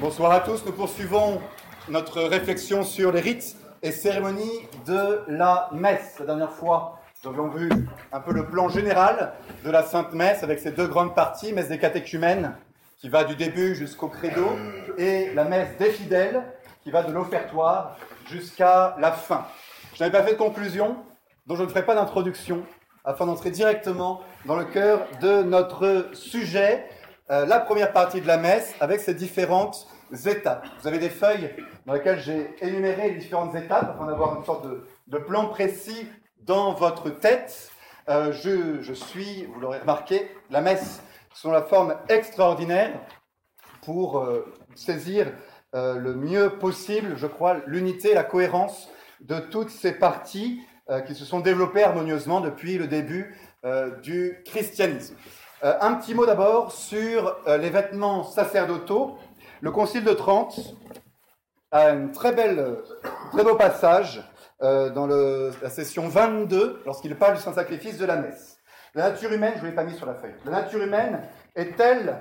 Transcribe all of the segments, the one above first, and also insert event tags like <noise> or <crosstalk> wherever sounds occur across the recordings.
Bonsoir à tous, nous poursuivons notre réflexion sur les rites et cérémonies de la messe. La dernière fois, nous avions vu un peu le plan général de la Sainte Messe avec ses deux grandes parties, messe des catéchumènes qui va du début jusqu'au credo et la messe des fidèles qui va de l'offertoire jusqu'à la fin. Je n'avais pas fait de conclusion, donc je ne ferai pas d'introduction afin d'entrer directement dans le cœur de notre sujet, euh, la première partie de la messe avec ses différentes étapes. Vous avez des feuilles dans lesquelles j'ai énuméré les différentes étapes afin d'avoir une sorte de, plan précis dans votre tête. Euh, je, suis, vous l'aurez remarqué, la messe sous la forme extraordinaire pour euh, saisir le mieux possible, je crois, l'unité, la cohérence de toutes ces parties qui se sont développées harmonieusement depuis le début du christianisme. Euh, un petit mot d'abord sur euh, les vêtements sacerdotaux. Le Concile de Trente a un très, très beau passage euh, dans la session 22 lorsqu'il parle du Saint-Sacrifice de la messe. La nature humaine, je ne l'ai pas mis sur la feuille, la nature humaine est telle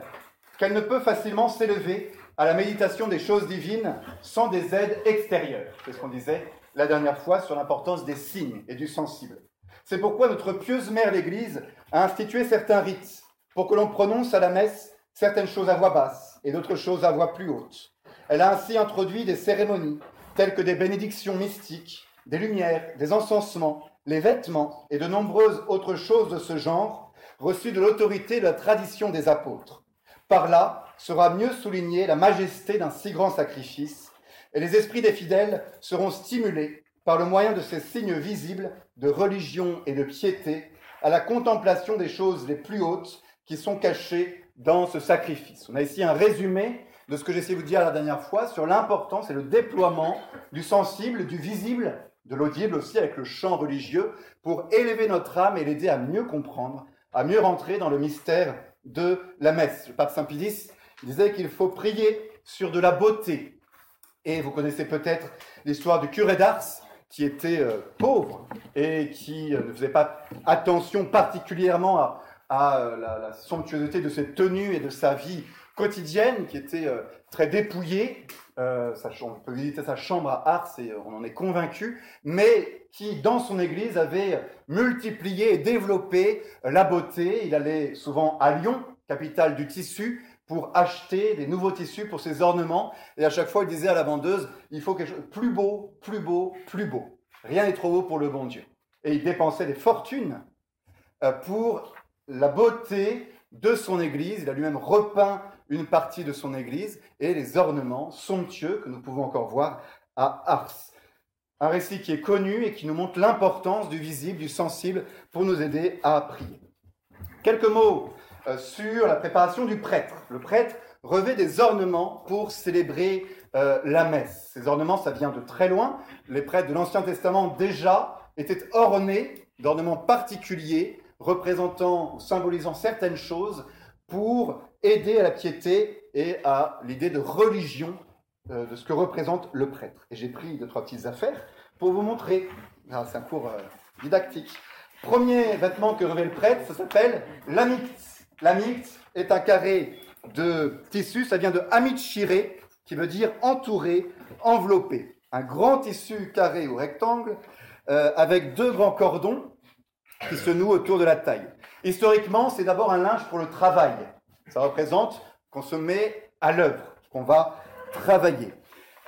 qu'elle ne peut facilement s'élever à la méditation des choses divines sans des aides extérieures. C'est ce qu'on disait la dernière fois sur l'importance des signes et du sensible. C'est pourquoi notre pieuse mère l'Église a institué certains rites pour que l'on prononce à la messe certaines choses à voix basse et d'autres choses à voix plus haute. Elle a ainsi introduit des cérémonies telles que des bénédictions mystiques, des lumières, des encensements, les vêtements et de nombreuses autres choses de ce genre, reçues de l'autorité de la tradition des apôtres. Par là sera mieux soulignée la majesté d'un si grand sacrifice, et les esprits des fidèles seront stimulés par le moyen de ces signes visibles de religion et de piété à la contemplation des choses les plus hautes qui sont cachés dans ce sacrifice. On a ici un résumé de ce que essayé de vous dire la dernière fois sur l'importance et le déploiement du sensible, du visible, de l'audible aussi avec le chant religieux pour élever notre âme et l'aider à mieux comprendre, à mieux rentrer dans le mystère de la messe. Le pape Saint Pidis disait qu'il faut prier sur de la beauté. Et vous connaissez peut-être l'histoire du curé d'Ars qui était euh, pauvre et qui euh, ne faisait pas attention particulièrement à, à euh, la, somptuosité de ses tenues et de sa vie quotidienne qui était euh, très dépouillée. Euh, on peut visiter sa chambre à Ars et on en est convaincu, mais qui, dans son église, avait multiplié et développé la beauté. Il allait souvent à Lyon, capitale du tissu, pour acheter des nouveaux tissus pour ses ornements. Et à chaque fois, il disait à la vendeuse, il faut quelque chose de plus beau, plus beau, plus beau. Rien n'est trop beau pour le bon Dieu. Et il dépensait des fortunes pour la beauté de son église. Il a lui-même repeint une partie de son église et les ornements somptueux que nous pouvons encore voir à Ars. Un récit qui est connu et qui nous montre l'importance du visible, du sensible pour nous aider à prier. Quelques mots euh, sur la préparation du prêtre. Le prêtre revêt des ornements pour célébrer euh, la messe. Ces ornements, ça vient de très loin. Les prêtres de l'Ancien Testament déjà étaient ornés d'ornements particuliers représentant, symbolisant certaines choses pour aider à la piété et à l'idée de religion euh, de ce que représente le prêtre. Et j'ai pris deux, trois petites affaires pour vous montrer. Ah, c'est un cours euh, didactique. Premier vêtement que revêt le prêtre, ça s'appelle l'amicte. L'amicte est un carré de tissu, ça vient de amichiré, qui veut dire entouré, enveloppé. Un grand tissu carré ou rectangle euh, avec deux grands cordons qui se noue autour de la taille. Historiquement, c'est d'abord un linge pour le travail. Ça représente qu'on se met à l'œuvre, qu'on va travailler.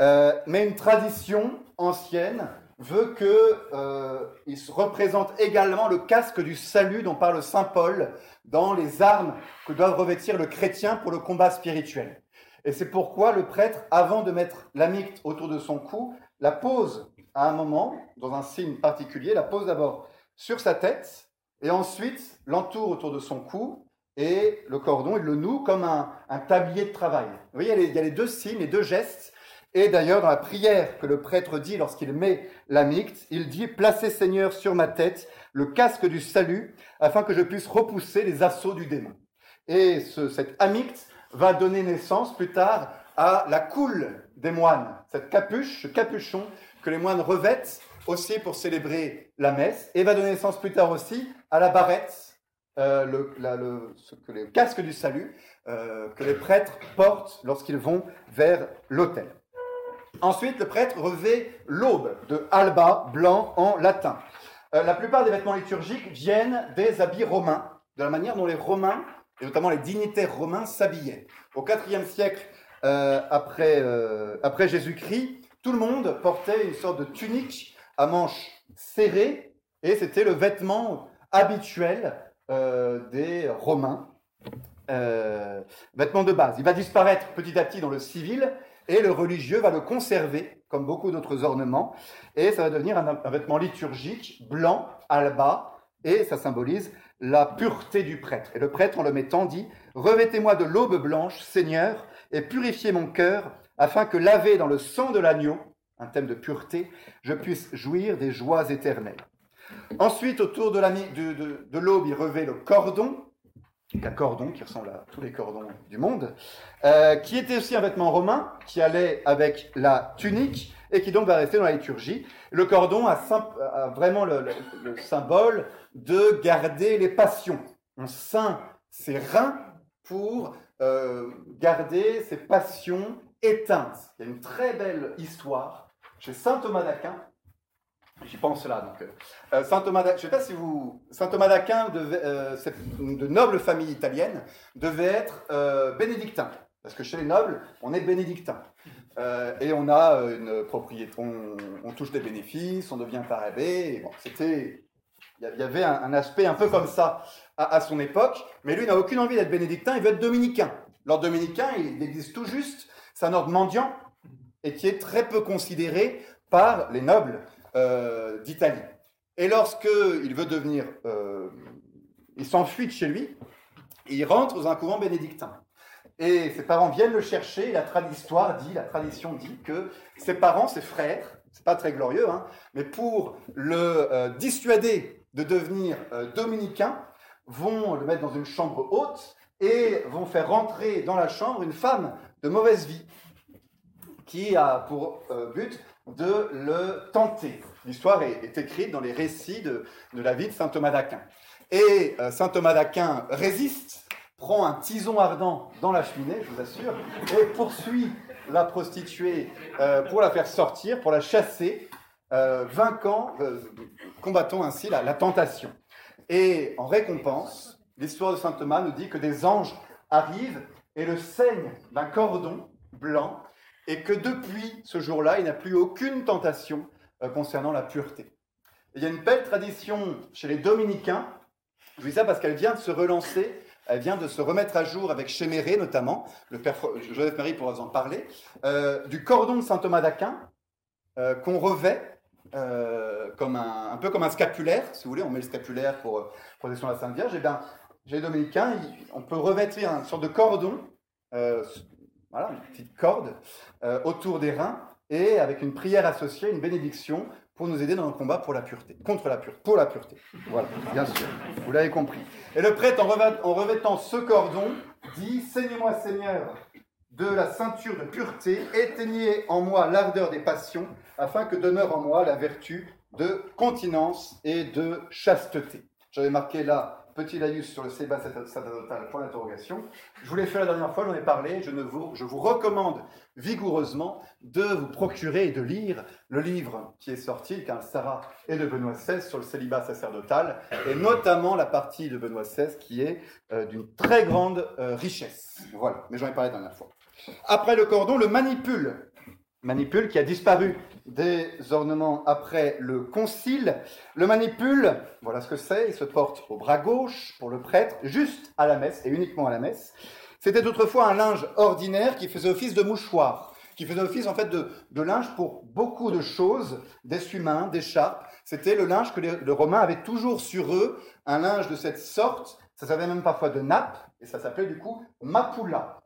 Euh, mais une tradition ancienne veut qu'il euh, représente également le casque du salut dont parle Saint Paul dans les armes que doit revêtir le chrétien pour le combat spirituel. Et c'est pourquoi le prêtre, avant de mettre l'amicte autour de son cou, la pose à un moment, dans un signe particulier, la pose d'abord sur sa tête et ensuite l'entoure autour de son cou et le cordon, il le noue comme un, tablier de travail. Vous voyez, il y, a les, deux signes, les deux gestes. Et d'ailleurs, dans la prière que le prêtre dit lorsqu'il met l'amicte, il dit Placez Seigneur sur ma tête le casque du salut, afin que je puisse repousser les assauts du démon. Et ce, cet amicte va donner naissance plus tard à la coule des moines, cette capuche, ce capuchon que les moines revêtent aussi pour célébrer la messe, et va donner naissance plus tard aussi à la barrette euh, le, ce que les casques du salut euh, que les prêtres portent lorsqu'ils vont vers l'autel. Ensuite, le prêtre revêt l'aube de alba, blanc en latin. Euh, la plupart des vêtements liturgiques viennent des habits romains, de la manière dont les Romains, et notamment les dignitaires romains, s'habillaient. Au IVe siècle après Jésus-Christ, tout le monde portait une sorte de tunique à manches serrées, et c'était le vêtement habituel euh, des Romains, euh, vêtement de base. Il va disparaître petit à petit dans le civil et le religieux va le conserver comme beaucoup d'autres ornements et ça va devenir un, vêtement liturgique blanc, alba et ça symbolise la pureté du prêtre. Et le prêtre en le mettant dit Revêtez-moi de l'aube blanche, Seigneur, et purifiez mon cœur afin que lavé dans le sang de l'agneau, un thème de pureté, je puisse jouir des joies éternelles. Ensuite, autour de l'aube, il revêt le cordon, un cordon qui ressemble à tous les cordons du monde, euh, qui était aussi un vêtement romain, qui allait avec la tunique et qui donc va rester dans la liturgie. Le cordon a, vraiment le, symbole de garder les passions. On ceint ses reins pour euh, garder ses passions éteintes. Il y a une très belle histoire chez saint Thomas d'Aquin J'y pense là. Donc, euh, Saint Thomas, je sais pas si vous, Saint Thomas d'Aquin, euh, de noble famille italienne, devait être euh, bénédictin, parce que chez les nobles, on est bénédictin, et on a une propriété, on, touche des bénéfices, on devient parabé. C'était, il y avait un, aspect un peu comme ça à, son époque, mais lui n'a aucune envie d'être bénédictin, il veut être dominicain. L'ordre dominicain, il existe tout juste, c'est un ordre mendiant et qui est très peu considéré par les nobles. Euh, d'Italie. Et lorsqu'il veut devenir, euh, il s'enfuit de chez lui, il rentre dans un couvent bénédictin. Et ses parents viennent le chercher, la tradition dit, la tradition dit que ses parents, ses frères, c'est pas très glorieux, hein, mais pour le euh, dissuader de devenir dominicain, vont le mettre dans une chambre haute et vont faire rentrer dans la chambre une femme de mauvaise vie qui a pour but de le tenter. L'histoire est, écrite dans les récits de, la vie de saint Thomas d'Aquin. Et euh, saint Thomas d'Aquin résiste, prend un tison ardent dans la cheminée, je vous assure, et poursuit la prostituée euh, pour la faire sortir, pour la chasser, euh, vainquant, combattant ainsi la tentation. Et en récompense, l'histoire de saint Thomas nous dit que des anges arrivent et le saignent d'un cordon blanc et que depuis ce jour-là, il n'a plus aucune tentation euh, concernant la pureté. il y a une belle tradition chez les dominicains, je dis ça parce qu'elle vient de se relancer, elle vient de se remettre à jour avec Chéméré notamment, le père Joseph Marie pourra vous en parler, euh, du cordon de saint Thomas d'Aquin euh, qu'on revêt comme un, peu comme un scapulaire, si vous voulez, on met le scapulaire pour protection de la Sainte Vierge, et bien chez les dominicains, on peut revêtir une sorte de cordon voilà, une petite corde euh, autour des reins et avec une prière associée, une bénédiction pour nous aider dans le combat pour la pureté, contre la pureté, pour la pureté. Voilà, bien sûr, vous l'avez compris. Et le prêtre, en revêtant ce cordon, dit Saignez-moi, Seigneur, de la ceinture de pureté, éteignez en moi l'ardeur des passions, afin que demeure en moi la vertu de continence et de chasteté. J'avais marqué là petit laïus sur le cébat sacerdotal, point d'interrogation. Je vous l'ai fait la dernière fois, j'en ai parlé. Je, ne vous, je vous recommande vigoureusement de vous procurer et de lire le livre qui est sorti, Karl Sarah et de Benoît XVI sur le célibat sacerdotal, et notamment la partie de Benoît XVI qui est euh, d'une très grande euh, richesse. Voilà, mais j'en ai parlé la dernière fois. Après le cordon, le manipule manipule qui a disparu des ornements après le concile. Le manipule, voilà ce que c'est, il se porte au bras gauche pour le prêtre, juste à la messe et uniquement à la messe. C'était autrefois un linge ordinaire qui faisait office de mouchoir, qui faisait office en fait de, linge pour beaucoup de choses, d'essuie-mains, d'écharpes. C'était le linge que les, Romains avaient toujours sur eux, un linge de cette sorte, ça s'appelait même parfois de nappe, et ça s'appelait du coup mapula.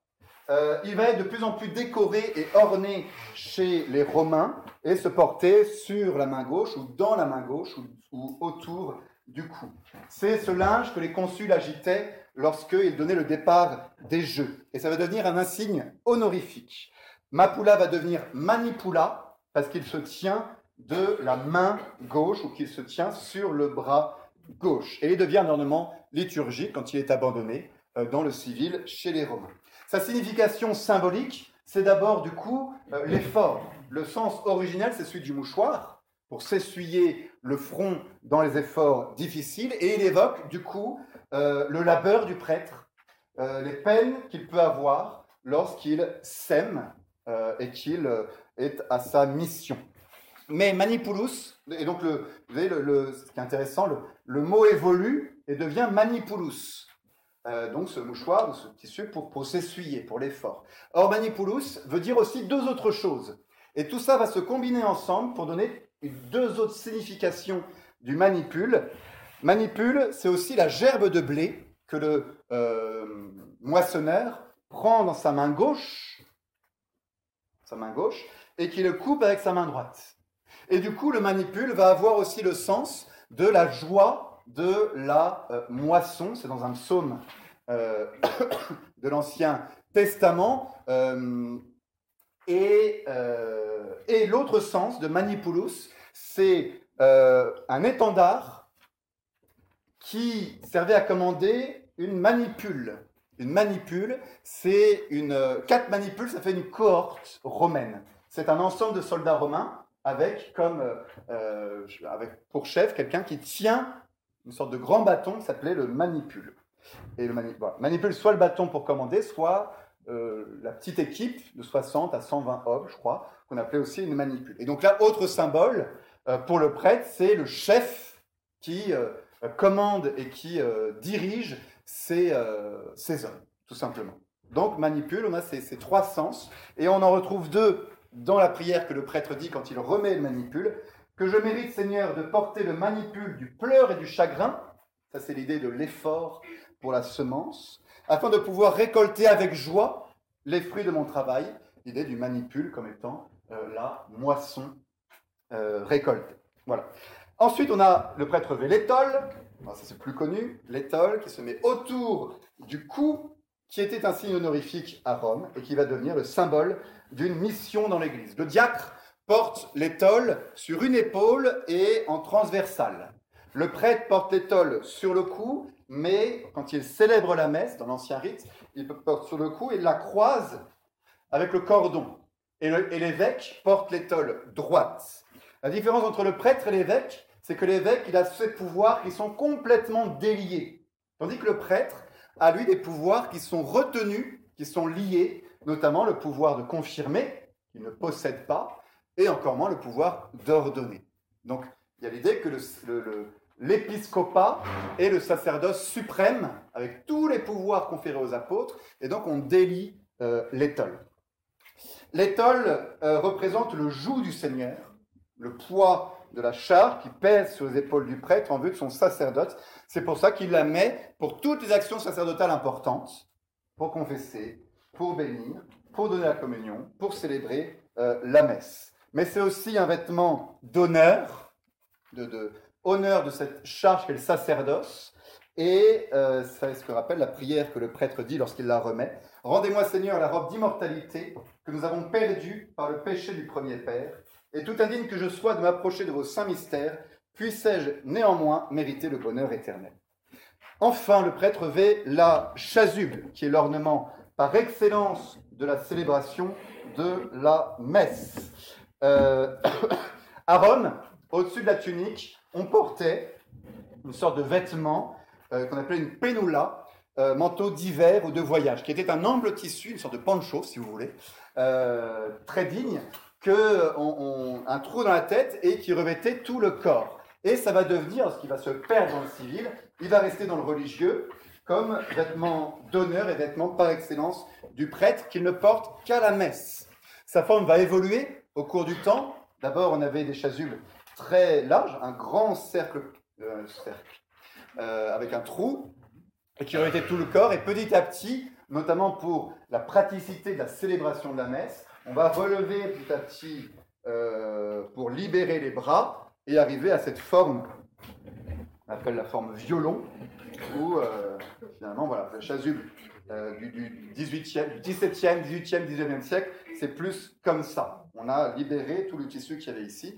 Euh, il va être de plus en plus décoré et orné chez les Romains et se porter sur la main gauche ou dans la main gauche ou, autour du cou. C'est ce linge que les consuls agitaient lorsqu'ils donnaient le départ des jeux. Et ça va devenir un insigne honorifique. Mapula va devenir manipula parce qu'il se tient de la main gauche ou qu'il se tient sur le bras gauche. Et il devient un ornement liturgique quand il est abandonné euh, dans le civil chez les Romains. Sa signification symbolique, c'est d'abord du coup euh, l'effort. Le sens originel, c'est celui du mouchoir, pour s'essuyer le front dans les efforts difficiles, et il évoque du coup euh, le labeur du prêtre, les peines qu'il peut avoir lorsqu'il sème et qu'il est à sa mission. Mais manipulus, et donc le, vous voyez, le, ce qui est intéressant, le, le mot évolue et devient manipulus. Euh, donc ce mouchoir, ce tissu pour, pour s'essuyer, pour l'effort. Or, manipulus veut dire aussi deux autres choses. Et tout ça va se combiner ensemble pour donner deux autres significations du manipule. Manipule, c'est aussi la gerbe de blé que le euh, moissonneur prend dans sa main gauche, sa main gauche, et qui le coupe avec sa main droite. Et du coup, le manipule va avoir aussi le sens de la joie de la euh, moisson. C'est dans un psaume euh, <coughs> de l'Ancien Testament. Euh, et, et l'autre sens de manipulus, c'est un étendard qui servait à commander une manipule. Une manipule, c'est une. Quatre manipules, ça fait une cohorte romaine. C'est un ensemble de soldats romains avec comme avec pour chef quelqu'un qui tient une sorte de grand bâton qui s'appelait le manipule. Et le manipule, soit le bâton pour commander, soit euh, la petite équipe de 60 à 120 hommes, je crois, qu'on appelait aussi une manipule. Et donc là, autre symbole euh, pour le prêtre, c'est le chef qui euh, commande et qui dirige ces, hommes, tout simplement. Donc manipule, on a ces, trois sens, et on en retrouve deux dans la prière que le prêtre dit quand il remet le manipule que je mérite, Seigneur, de porter le manipule du pleur et du chagrin, ça c'est l'idée de l'effort pour la semence, afin de pouvoir récolter avec joie les fruits de mon travail, l'idée du manipule comme étant euh, la moisson euh, récoltée. Voilà. Ensuite, on a le prêtre V, l'étole, ça c'est plus connu, l'étole qui se met autour du cou, qui était un signe honorifique à Rome et qui va devenir le symbole d'une mission dans l'Église. Le diacre porte l'étole sur une épaule et en transversale. Le prêtre porte l'étole sur le cou, mais quand il célèbre la messe, dans l'ancien rite, il porte sur le cou et la croise avec le cordon. Et l'évêque porte l'étole droite. La différence entre le prêtre et l'évêque, c'est que l'évêque, il a ses pouvoirs qui sont complètement déliés. Tandis que le prêtre a, lui, des pouvoirs qui sont retenus, qui sont liés, notamment le pouvoir de confirmer, qu'il ne possède pas, et encore moins le pouvoir d'ordonner. Donc, il y a l'idée que l'épiscopat est le sacerdoce suprême, avec tous les pouvoirs conférés aux apôtres, et donc on délie euh, l'étole. L'étole euh, représente le joug du Seigneur, le poids de la charge qui pèse sur les épaules du prêtre en vue de son sacerdoce. C'est pour ça qu'il la met pour toutes les actions sacerdotales importantes, pour confesser, pour bénir, pour donner la communion, pour célébrer euh, la messe mais c'est aussi un vêtement d'honneur, de, honneur de cette charge qu'est le sacerdoce. Et euh, c'est ce que rappelle la prière que le prêtre dit lorsqu'il la remet. Rendez-moi Seigneur la robe d'immortalité que nous avons perdue par le péché du premier Père, et tout indigne que je sois de m'approcher de vos saints mystères, puissé-je néanmoins mériter le bonheur éternel. Enfin, le prêtre vêt la chasuble, qui est l'ornement par excellence de la célébration de la messe. Euh, <coughs> à Rome, au-dessus de la tunique, on portait une sorte de vêtement euh, qu'on appelait une penula, euh, manteau d'hiver ou de voyage, qui était un ample tissu, une sorte de pancho, si vous voulez, très digne, que un trou dans la tête et qui revêtait tout le corps. Et ça va devenir, ce qui va se perdre dans le civil, il va rester dans le religieux comme vêtement d'honneur et vêtement par excellence du prêtre qu'il ne porte qu'à la messe. Sa forme va évoluer au cours du temps, d'abord, on avait des chasubles très larges, un grand cercle, euh, euh, avec un trou, et qui revêtait tout le corps. Et petit à petit, notamment pour la praticité de la célébration de la messe, on va relever petit à petit euh, pour libérer les bras et arriver à cette forme, on appelle la forme violon, où finalement, voilà, la chasuble du, du, 18e, du 17e, 18e, 19e siècle, c'est plus comme ça. On a libéré tout le tissu qu'il y avait ici.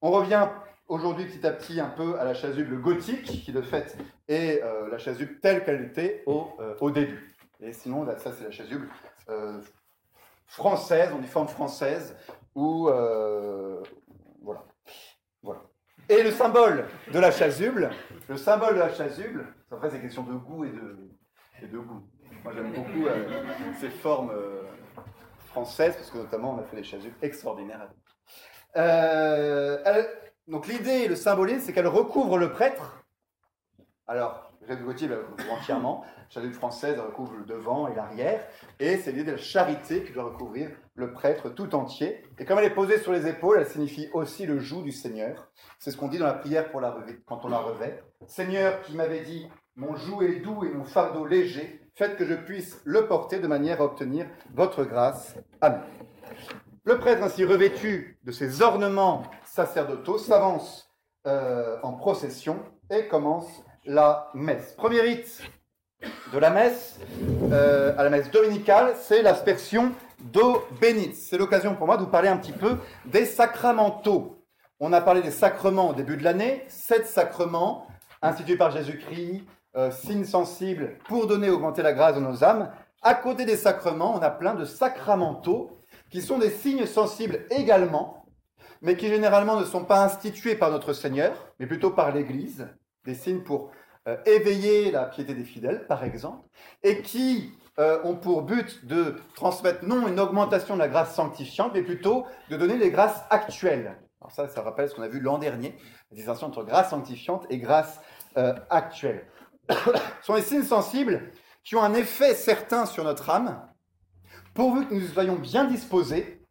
On revient aujourd'hui petit à petit un peu à la chasuble gothique, qui de fait est euh, la chasuble telle qu'elle était au, euh, au, début. Et sinon, ça c'est la chasuble euh, française, en forme française, ou voilà. voilà. Et le symbole de la chasuble, le symbole de la chasuble, après c'est question de goût et de, et de goût. Moi j'aime beaucoup ces formes françaises, parce que notamment on a fait des chasubles extraordinaires. Euh, donc l'idée, le symbolisme, c'est qu'elle recouvre le prêtre. Alors, Jacques Gauthier la recouvre entièrement. La française elle recouvre le devant et l'arrière. Et c'est l'idée de la charité qui doit recouvrir le prêtre tout entier. Et comme elle est posée sur les épaules, elle signifie aussi le joug du Seigneur. C'est ce qu'on dit dans la prière pour la quand on la revêt. Seigneur qui m'avait dit, mon joug est doux et mon fardeau léger, faites que je puisse le porter de manière à obtenir votre grâce. Amen. Le prêtre ainsi revêtu de ses ornements sacerdotaux s'avance euh, en procession et commence la messe. Premier rite de la messe, euh, à la messe dominicale, c'est l'aspersion d'eau bénite. C'est l'occasion pour moi de vous parler un petit peu des sacramentaux. On a parlé des sacrements au début de l'année, sept sacrements institués par Jésus-Christ, euh, signes sensibles pour donner augmenter la grâce de nos âmes. À côté des sacrements, on a plein de sacramentaux qui sont des signes sensibles également, mais qui généralement ne sont pas institués par notre Seigneur, mais plutôt par l'Église, des signes pour euh, éveiller la piété des fidèles, par exemple, et qui euh, ont pour but de transmettre non une augmentation de la grâce sanctifiante, mais plutôt de donner les grâces actuelles. Alors ça, ça rappelle ce qu'on a vu l'an dernier, la distinction entre grâce sanctifiante et grâce actuelle. <coughs> sont des signes sensibles qui ont un effet certain sur notre âme, pourvu que nous soyons bien disposés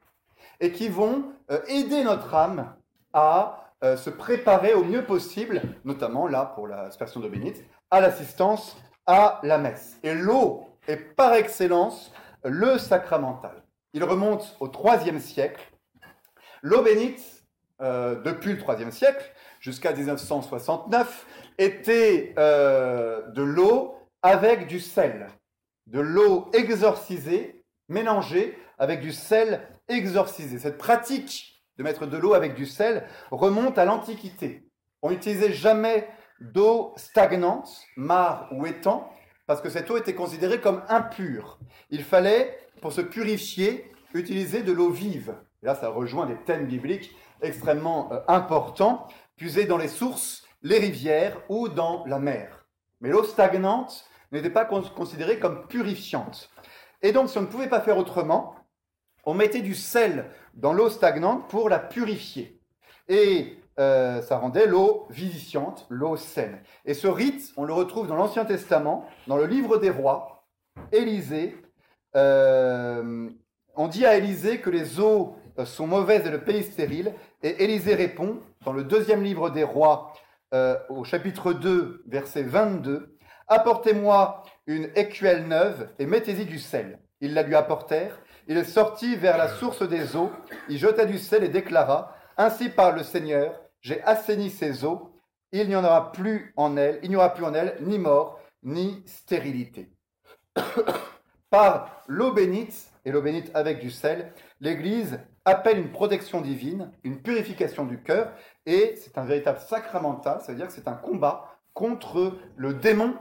et qui vont euh, aider notre âme à euh, se préparer au mieux possible, notamment là pour l'aspersion d'eau bénite, à l'assistance à la messe. Et l'eau est par excellence le sacramental. Il remonte au IIIe siècle. L'eau bénite, euh, depuis le IIIe siècle jusqu'à 1969, était de l'eau avec du sel, de l'eau exorcisée, mélangée avec du sel exorciser. Cette pratique de mettre de l'eau avec du sel remonte à l'Antiquité. On n'utilisait jamais d'eau stagnante, mare ou étang, parce que cette eau était considérée comme impure. Il fallait, pour se purifier, utiliser de l'eau vive. là, ça rejoint des thèmes bibliques extrêmement euh, importants, puisés dans les sources, les rivières ou dans la mer. Mais l'eau stagnante n'était pas considérée comme purifiante. Et donc, si on ne pouvait pas faire autrement, on mettait du sel dans l'eau stagnante pour la purifier. Et euh, ça rendait l'eau vivifiante, l'eau saine. Et ce rite, on le retrouve dans l'Ancien Testament, dans le livre des rois. Élisée, euh, on dit à Élisée que les eaux euh, sont mauvaises et le pays stérile. Et Élisée répond, dans le deuxième livre des rois, au chapitre 2, verset 22, Apportez-moi une écuelle neuve et mettez-y du sel. Ils la lui apportèrent il sortit vers la source des eaux, il jeta du sel et déclara, Ainsi parle le Seigneur, j'ai assaini ces eaux, il n'y en aura plus en elles, il n'y aura plus en elles ni mort, ni stérilité. <coughs> Par l'eau bénite, et l'eau bénite avec du sel, l'Église appelle une protection divine, une purification du cœur, et c'est un véritable sacramental, c'est-à-dire que c'est un combat contre le démon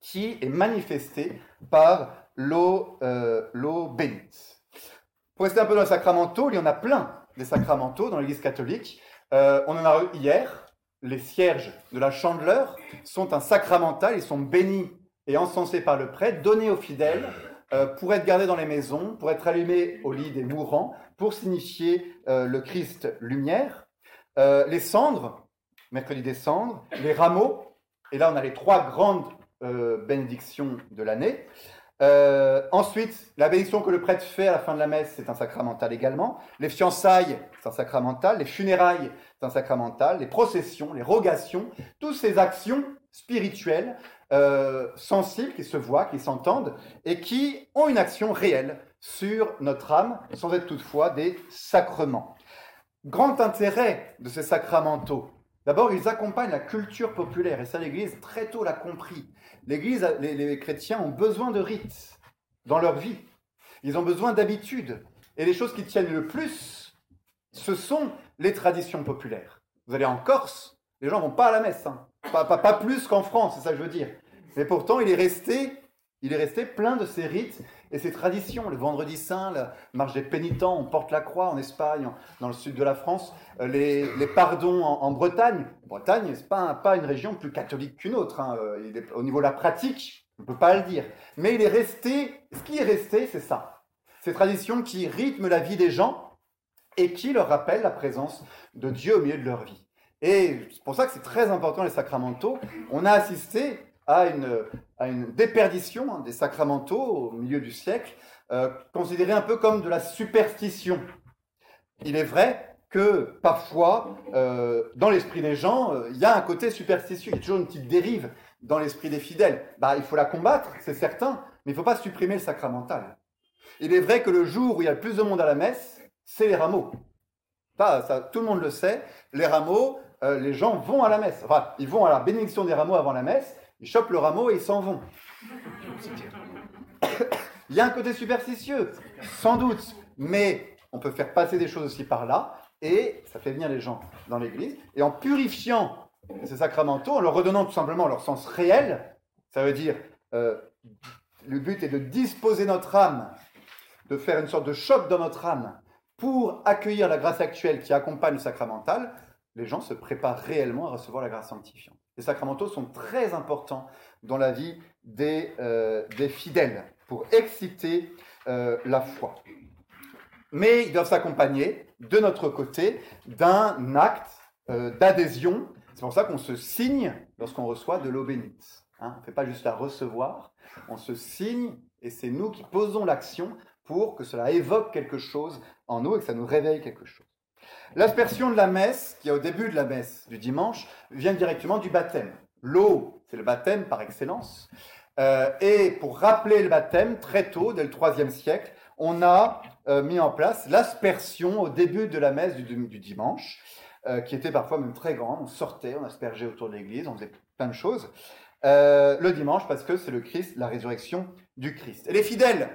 qui est manifesté par euh, l'eau bénite. Pour rester un peu dans les sacramentaux, il y en a plein des sacramentaux dans l'Église catholique. Euh, on en a eu hier. Les cierges de la chandeleur sont un sacramental, ils sont bénis et encensés par le prêtre, donnés aux fidèles euh, pour être gardés dans les maisons, pour être allumés au lit des mourants, pour signifier le Christ lumière. Les cendres, mercredi des cendres, les rameaux, et là on a les trois grandes bénédictions de l'année. Euh, ensuite, la bénédiction que le prêtre fait à la fin de la messe, c'est un sacramental également. Les fiançailles, c'est un sacramental. Les funérailles, c'est un sacramental. Les processions, les rogations, toutes ces actions spirituelles, euh, sensibles, qui se voient, qui s'entendent, et qui ont une action réelle sur notre âme, sans être toutefois des sacrements. Grand intérêt de ces sacramentaux, D'abord, ils accompagnent la culture populaire, et ça l'Église très tôt l'a compris. L'Église, les, chrétiens ont besoin de rites dans leur vie. Ils ont besoin d'habitudes. Et les choses qui tiennent le plus, ce sont les traditions populaires. Vous allez en Corse, les gens vont pas à la messe. Hein. Pas, plus qu'en France, c'est ça que je veux dire. Mais pourtant, il est resté, il est resté plein de ces rites et ces traditions. Le vendredi saint, la marche des pénitents, on porte la croix en Espagne, dans le sud de la France. Euh, les, pardons en, Bretagne. Bretagne, c'est pas, pas une région plus catholique qu'une autre. Hein. Euh, au niveau de la pratique, on ne peut pas le dire. Mais il est resté, ce qui est resté, c'est ça. Ces traditions qui rythment la vie des gens et qui leur rappellent la présence de Dieu au milieu de leur vie. Et c'est pour ça que c'est très important les sacramentaux. On a assisté à une, à déperdition hein, des sacramentaux au milieu du siècle, euh, considérés un peu comme de la superstition. Il est vrai que parfois, euh, dans l'esprit des gens, euh, il y a un côté superstitieux, il y a toujours une petite dérive dans l'esprit des fidèles. Bah, il faut la combattre, c'est certain, mais il ne faut pas supprimer le sacramental. Il est vrai que le jour où il y a le plus de monde à la messe, c'est les rameaux. Ça, tout le monde le sait, les rameaux, euh, les gens vont à la messe. Enfin, ils vont à la bénédiction des rameaux avant la messe, ils chopent le rameau et ils s'en vont. <coughs> Il y a un côté superstitieux, sans doute, mais on peut faire passer des choses aussi par là, et ça fait venir les gens dans l'église. Et en purifiant ces sacramentaux, en leur redonnant tout simplement leur sens réel, ça veut dire, euh, le but est de disposer notre âme, de faire une sorte de choc dans notre âme pour accueillir la grâce actuelle qui accompagne le sacramental, les gens se préparent réellement à recevoir la grâce sanctifiante. Les sacramentaux sont très importants dans la vie des, euh, fidèles pour exciter euh, la foi. Mais ils doivent s'accompagner, de notre côté, d'un acte euh, d'adhésion. C'est pour ça qu'on se signe lorsqu'on reçoit de l'eau bénite. Hein. on ne fait pas juste la recevoir, on se signe et c'est nous qui posons l'action pour que cela évoque quelque chose en nous et que ça nous réveille quelque chose. L'aspersion de la messe, qui est au début de la messe du dimanche, vient directement du baptême. L'eau, c'est le baptême par excellence. Euh, et pour rappeler le baptême, très tôt, dès le IIIe siècle, on a euh, mis en place l'aspersion au début de la messe du, dimanche, euh, qui était parfois même très grande. On sortait, on aspergeait autour de l'église, on faisait plein de choses. le dimanche, parce que c'est le Christ, la résurrection du Christ. Et les fidèles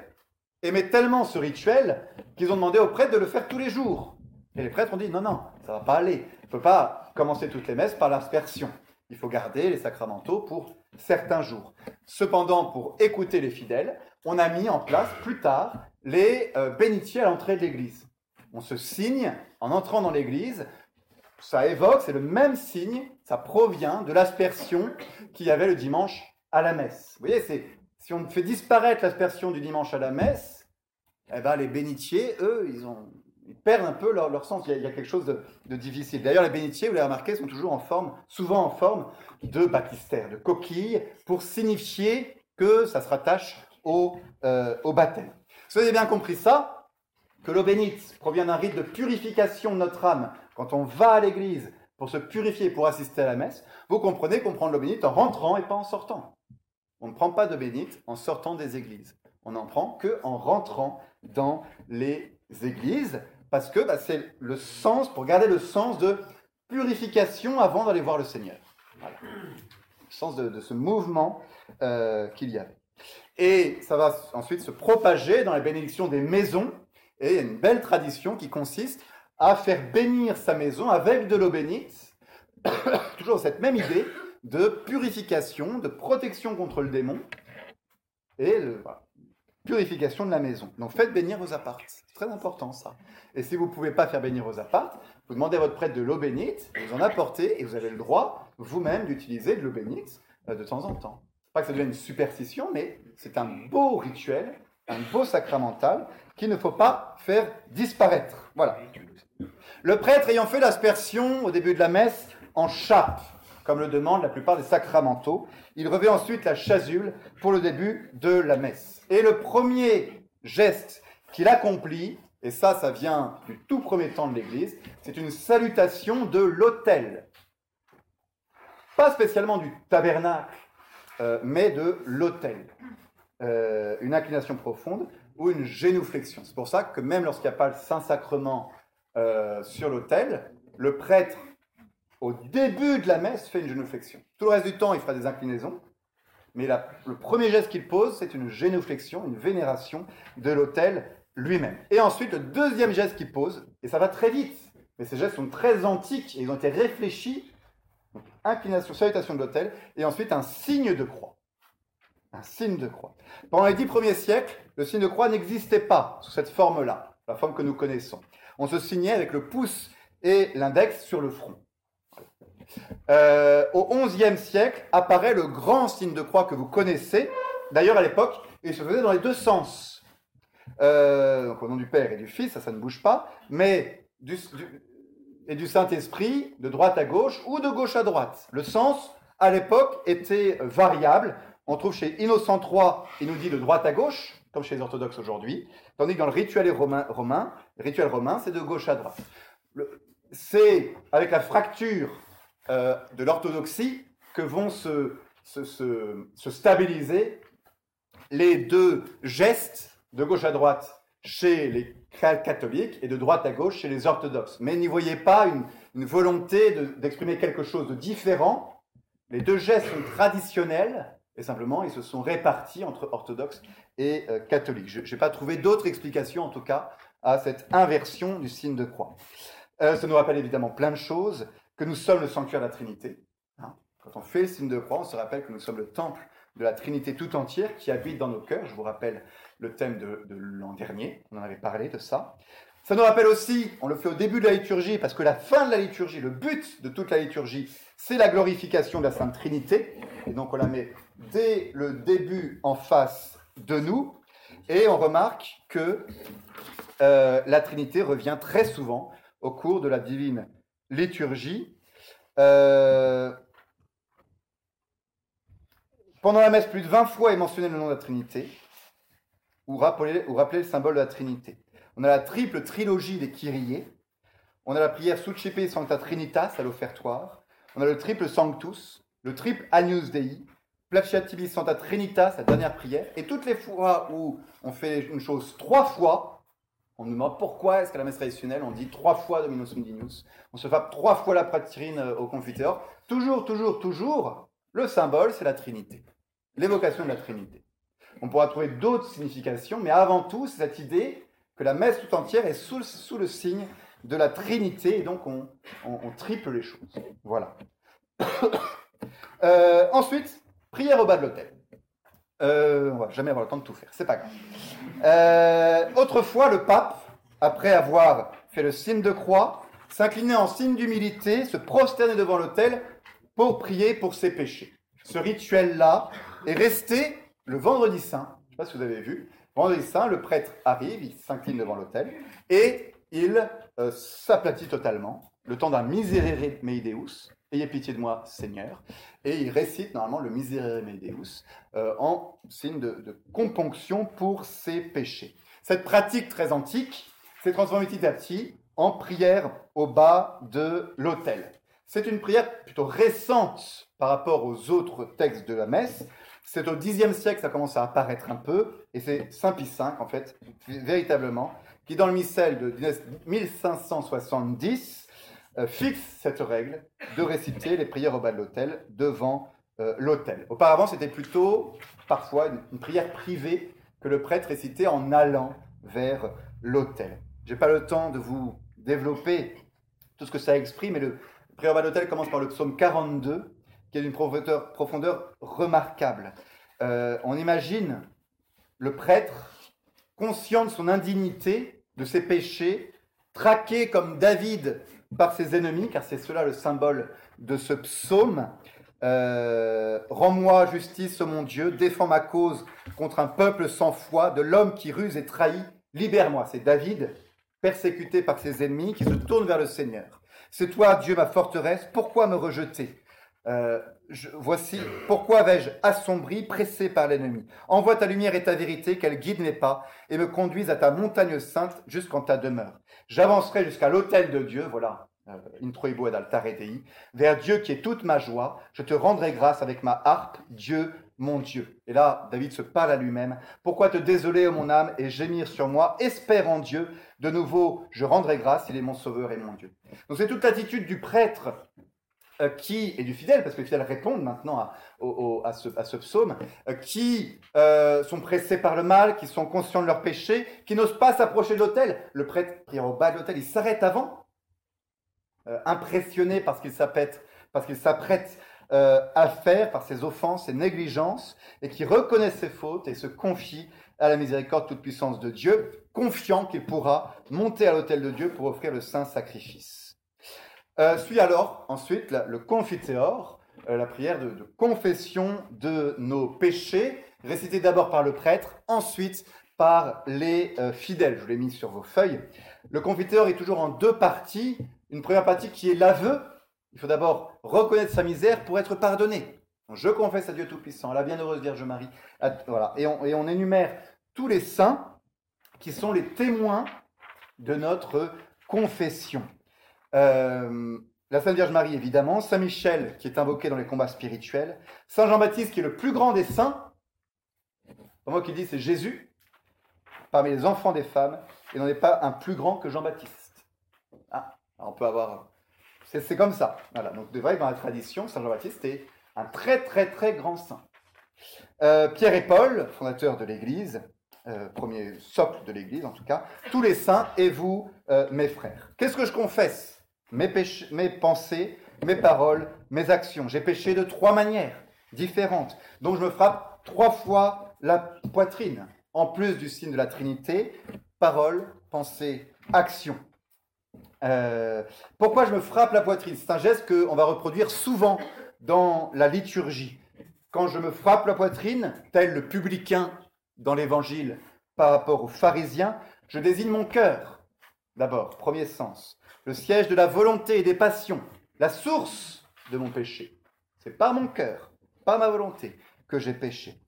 aimaient tellement ce rituel qu'ils ont demandé aux prêtres de le faire tous les jours. Et les prêtres ont dit non, non, ça va pas aller. On ne peut pas commencer toutes les messes par l'aspersion. Il faut garder les sacramentaux pour certains jours. Cependant, pour écouter les fidèles, on a mis en place plus tard les euh, bénitiers à l'entrée de l'église. On se signe en entrant dans l'église. Ça évoque, c'est le même signe, ça provient de l'aspersion qu'il y avait le dimanche à la messe. Vous voyez, c'est, si on fait disparaître l'aspersion du dimanche à la messe, eh ben, les bénitiers, eux, ils ont, perdent un peu leur, sens. Il y, a, quelque chose de, difficile. D'ailleurs, les bénitiers, vous l'avez remarqué, sont toujours en forme, souvent en forme de baptistère, de coquille, pour signifier que ça se rattache au, euh, au baptême. Vous avez bien compris ça, que l'eau bénite provient d'un rite de purification de notre âme, quand on va à l'église pour se purifier, pour assister à la messe, vous comprenez qu'on prend de l'eau bénite en rentrant et pas en sortant. On ne prend pas de bénite en sortant des églises. On n'en prend que en rentrant dans les églises parce que bah, c'est le sens, pour garder le sens de purification avant d'aller voir le Seigneur. Voilà. Le sens de, ce mouvement euh, qu'il y avait. Et ça va ensuite se propager dans la bénédiction des maisons. Et il y a une belle tradition qui consiste à faire bénir sa maison avec de l'eau bénite. <coughs> Toujours cette même idée de purification, de protection contre le démon. Et de, voilà, purification de la maison. Donc faites bénir vos appartes. C'est très important ça. Et si vous ne pouvez pas faire bénir vos appartes, vous demandez à votre prêtre de l'eau bénite, vous en apportez et vous avez le droit vous-même d'utiliser de l'eau bénite euh, de temps en temps. Pas que ça devienne une superstition, mais c'est un beau rituel, un beau sacramental qu'il ne faut pas faire disparaître. Voilà. Le prêtre ayant fait l'aspersion au début de la messe en chape, comme le demandent la plupart des sacramentaux, il revêt ensuite la chasule pour le début de la messe. Et le premier geste qu'il accomplit, et ça, ça vient du tout premier temps de l'Église, c'est une salutation de l'autel. Pas spécialement du tabernacle, euh, mais de l'autel. Euh, une inclination profonde ou une génouflexion. C'est pour ça que même lorsqu'il n'y a pas le Saint-Sacrement euh, sur l'autel, le prêtre, au début de la messe, fait une génouflexion. Tout le reste du temps, il fera des inclinaisons, mais le premier geste qu'il pose, c'est une génuflexion, une vénération de l'autel lui-même. Et ensuite, le deuxième geste qu'il pose, et ça va très vite, Mais ces gestes sont très antiques et ils ont été réfléchis. Inclination, salutation de l'autel, et ensuite un signe de croix. Un signe de croix. Pendant les dix premiers siècles, le signe de croix n'existait pas sous cette forme-là, la forme que nous connaissons. On se signait avec le pouce et l'index sur le front. Euh, au XIe siècle apparaît le grand signe de croix que vous connaissez. D'ailleurs, à l'époque, il se faisait dans les deux sens. Euh, donc au nom du Père et du Fils, ça, ça ne bouge pas, mais du, et du Saint-Esprit, de droite à gauche ou de gauche à droite. Le sens, à l'époque, était variable. On trouve chez Innocent III, il nous dit de droite à gauche, comme chez les orthodoxes aujourd'hui, tandis que dans le rituel romain, romain, rituel romain c'est de gauche à droite. C'est avec la fracture euh, de l'orthodoxie que vont se, se, se, stabiliser les deux gestes de gauche à droite chez les catholiques et de droite à gauche chez les orthodoxes. Mais n'y voyez pas une, une volonté d'exprimer quelque chose de différent. Les deux gestes sont traditionnels et simplement ils se sont répartis entre orthodoxes et euh, catholiques. Je n'ai pas trouvé d'autre explication en tout cas à cette inversion du signe de croix. Euh, ça nous rappelle évidemment plein de choses que nous sommes le sanctuaire de la Trinité. Hein. Quand on fait le signe de croix, on se rappelle que nous sommes le temple de la Trinité tout entière qui habite dans nos cœurs. Je vous rappelle le thème de, l'an dernier, on en avait parlé de ça. Ça nous rappelle aussi, on le fait au début de la liturgie, parce que la fin de la liturgie, le but de toute la liturgie, c'est la glorification de la Sainte Trinité. Et donc on la met dès le début en face de nous. Et on remarque que euh, la Trinité revient très souvent au cours de la divine liturgie. Euh, pendant la messe, plus de 20 fois est mentionné le nom de la Trinité, ou rappeler, ou le symbole de la Trinité. On a la triple trilogie des Kyriés, on a la prière Sucipe Sancta Trinitas à l'offertoire, on a le triple Sanctus, le triple Agnus Dei, Placiatibis Santa Trinitas, la dernière prière, et toutes les fois où on fait une chose trois fois, on nous demande pourquoi est-ce qu'à la messe traditionnelle, on dit trois fois Dominus Mundinus, on se frappe trois fois la poitrine euh, au confiteur. Toujours, toujours, toujours, le symbole, c'est la Trinité. L'évocation de la Trinité. On pourra trouver d'autres significations, mais avant tout, c'est cette idée que la messe tout entière est sous, sous le signe de la Trinité, et donc on, triple les choses. Voilà. <coughs> Euh, ensuite, prière au bas de l'autel. Euh, on va jamais avoir le temps de tout faire, c'est pas grave. Euh, autrefois, le pape, après avoir fait le signe de croix, s'inclinait en signe d'humilité, se prosternait devant l'autel pour prier pour ses péchés. Ce rituel-là est resté le vendredi saint. Je ne sais pas si vous avez vu. Vendredi saint, le prêtre arrive, il s'incline devant l'autel et il euh, s'aplatit totalement, le temps d'un miserere mei Deus, Ayez pitié de moi, Seigneur. Et il récite normalement le Miserere Deus euh, en signe de, componction pour ses péchés. Cette pratique très antique s'est transformée petit à petit en prière au bas de l'autel. C'est une prière plutôt récente par rapport aux autres textes de la messe. C'est au Xe siècle que ça commence à apparaître un peu, et c'est Saint Pie V, en fait, véritablement, qui dans le missel de 1570 euh, fixe cette règle de réciter les prières au bas de l'autel devant euh, l'autel. Auparavant, c'était plutôt parfois une, prière privée que le prêtre récitait en allant vers l'autel. Je n'ai pas le temps de vous développer tout ce que ça exprime, mais le prière au bas de l'autel commence par le psaume 42, qui est d'une profondeur, profondeur remarquable. Euh, on imagine le prêtre, conscient de son indignité, de ses péchés, traqué comme David par ses ennemis, car c'est cela le symbole de ce psaume. Euh, Rends-moi justice, mon Dieu, défends ma cause contre un peuple sans foi, de l'homme qui ruse et trahit, libère-moi. C'est David, persécuté par ses ennemis, qui se tourne vers le Seigneur. C'est toi, Dieu, ma forteresse, pourquoi me rejeter? Euh, voici pourquoi vais-je assombri, pressé par l'ennemi? Envoie ta lumière et ta vérité, qu'elle guide mes pas et me conduise à ta montagne sainte jusqu'en ta demeure. J'avancerai jusqu'à l'autel de Dieu, voilà, euh, introibo ad altare Dei, vers Dieu qui est toute ma joie. Je te rendrai grâce avec ma harpe, Dieu, mon Dieu. Et là, David se parle à lui-même. Pourquoi te désoler, mon âme, et gémir sur moi? Espère en Dieu. De nouveau, je rendrai grâce, il est mon sauveur et mon Dieu. Donc c'est toute l'attitude du prêtre euh, qui, et du fidèle, parce que les fidèles répondent maintenant à, ce, psaume, euh, qui euh, sont pressés par le mal, qui sont conscients de leurs péchés, qui n'osent pas s'approcher de l'autel. Le prêtre prie au bas de l'autel, il s'arrête avant impressionné par ce qu'il s'apprête, parce qu'il s'apprête à faire, par ses offenses, ses négligences, et qui reconnaît ses fautes et se confie à la miséricorde toute puissance de Dieu, confiant qu'il pourra monter à l'autel de Dieu pour offrir le saint sacrifice. Euh, suit alors ensuite le confiteor, euh, la prière de, confession de nos péchés, récitée d'abord par le prêtre, ensuite par les fidèles. Je l'ai mis sur vos feuilles. Le confiteor est toujours en deux parties. Une première partie qui est l'aveu. Il faut d'abord reconnaître sa misère pour être pardonné. Je confesse à Dieu Tout-Puissant, la bienheureuse Vierge Marie. Voilà. Et, on, et on énumère tous les saints qui sont les témoins de notre confession. Euh, la Sainte Vierge Marie, évidemment, Saint Michel, qui est invoqué dans les combats spirituels, Saint Jean-Baptiste, qui est le plus grand des saints, moi qui dis c'est Jésus, parmi les enfants des femmes, il n'en est pas un plus grand que Jean-Baptiste. Ah, on peut avoir. C'est comme ça. Voilà. Donc, de vrai, dans la tradition, Saint Jean-Baptiste est un très, très, très grand saint. Euh, Pierre et Paul, fondateurs de l'Église, euh, premier socle de l'Église en tout cas, tous les saints et vous, mes frères. Qu'est-ce que je confesse? Mes, pensées, mes paroles, mes actions. J'ai péché de trois manières différentes. Donc je me frappe trois fois la poitrine, en plus du signe de la Trinité, parole, pensée, action. Euh, pourquoi je me frappe la poitrine? C'est un geste qu'on va reproduire souvent dans la liturgie. Quand je me frappe la poitrine, tel le publicain dans l'évangile par rapport aux pharisiens, je désigne mon cœur. D'abord, premier sens, le siège de la volonté et des passions, la source de mon péché. C'est par mon cœur, par ma volonté, que j'ai péché.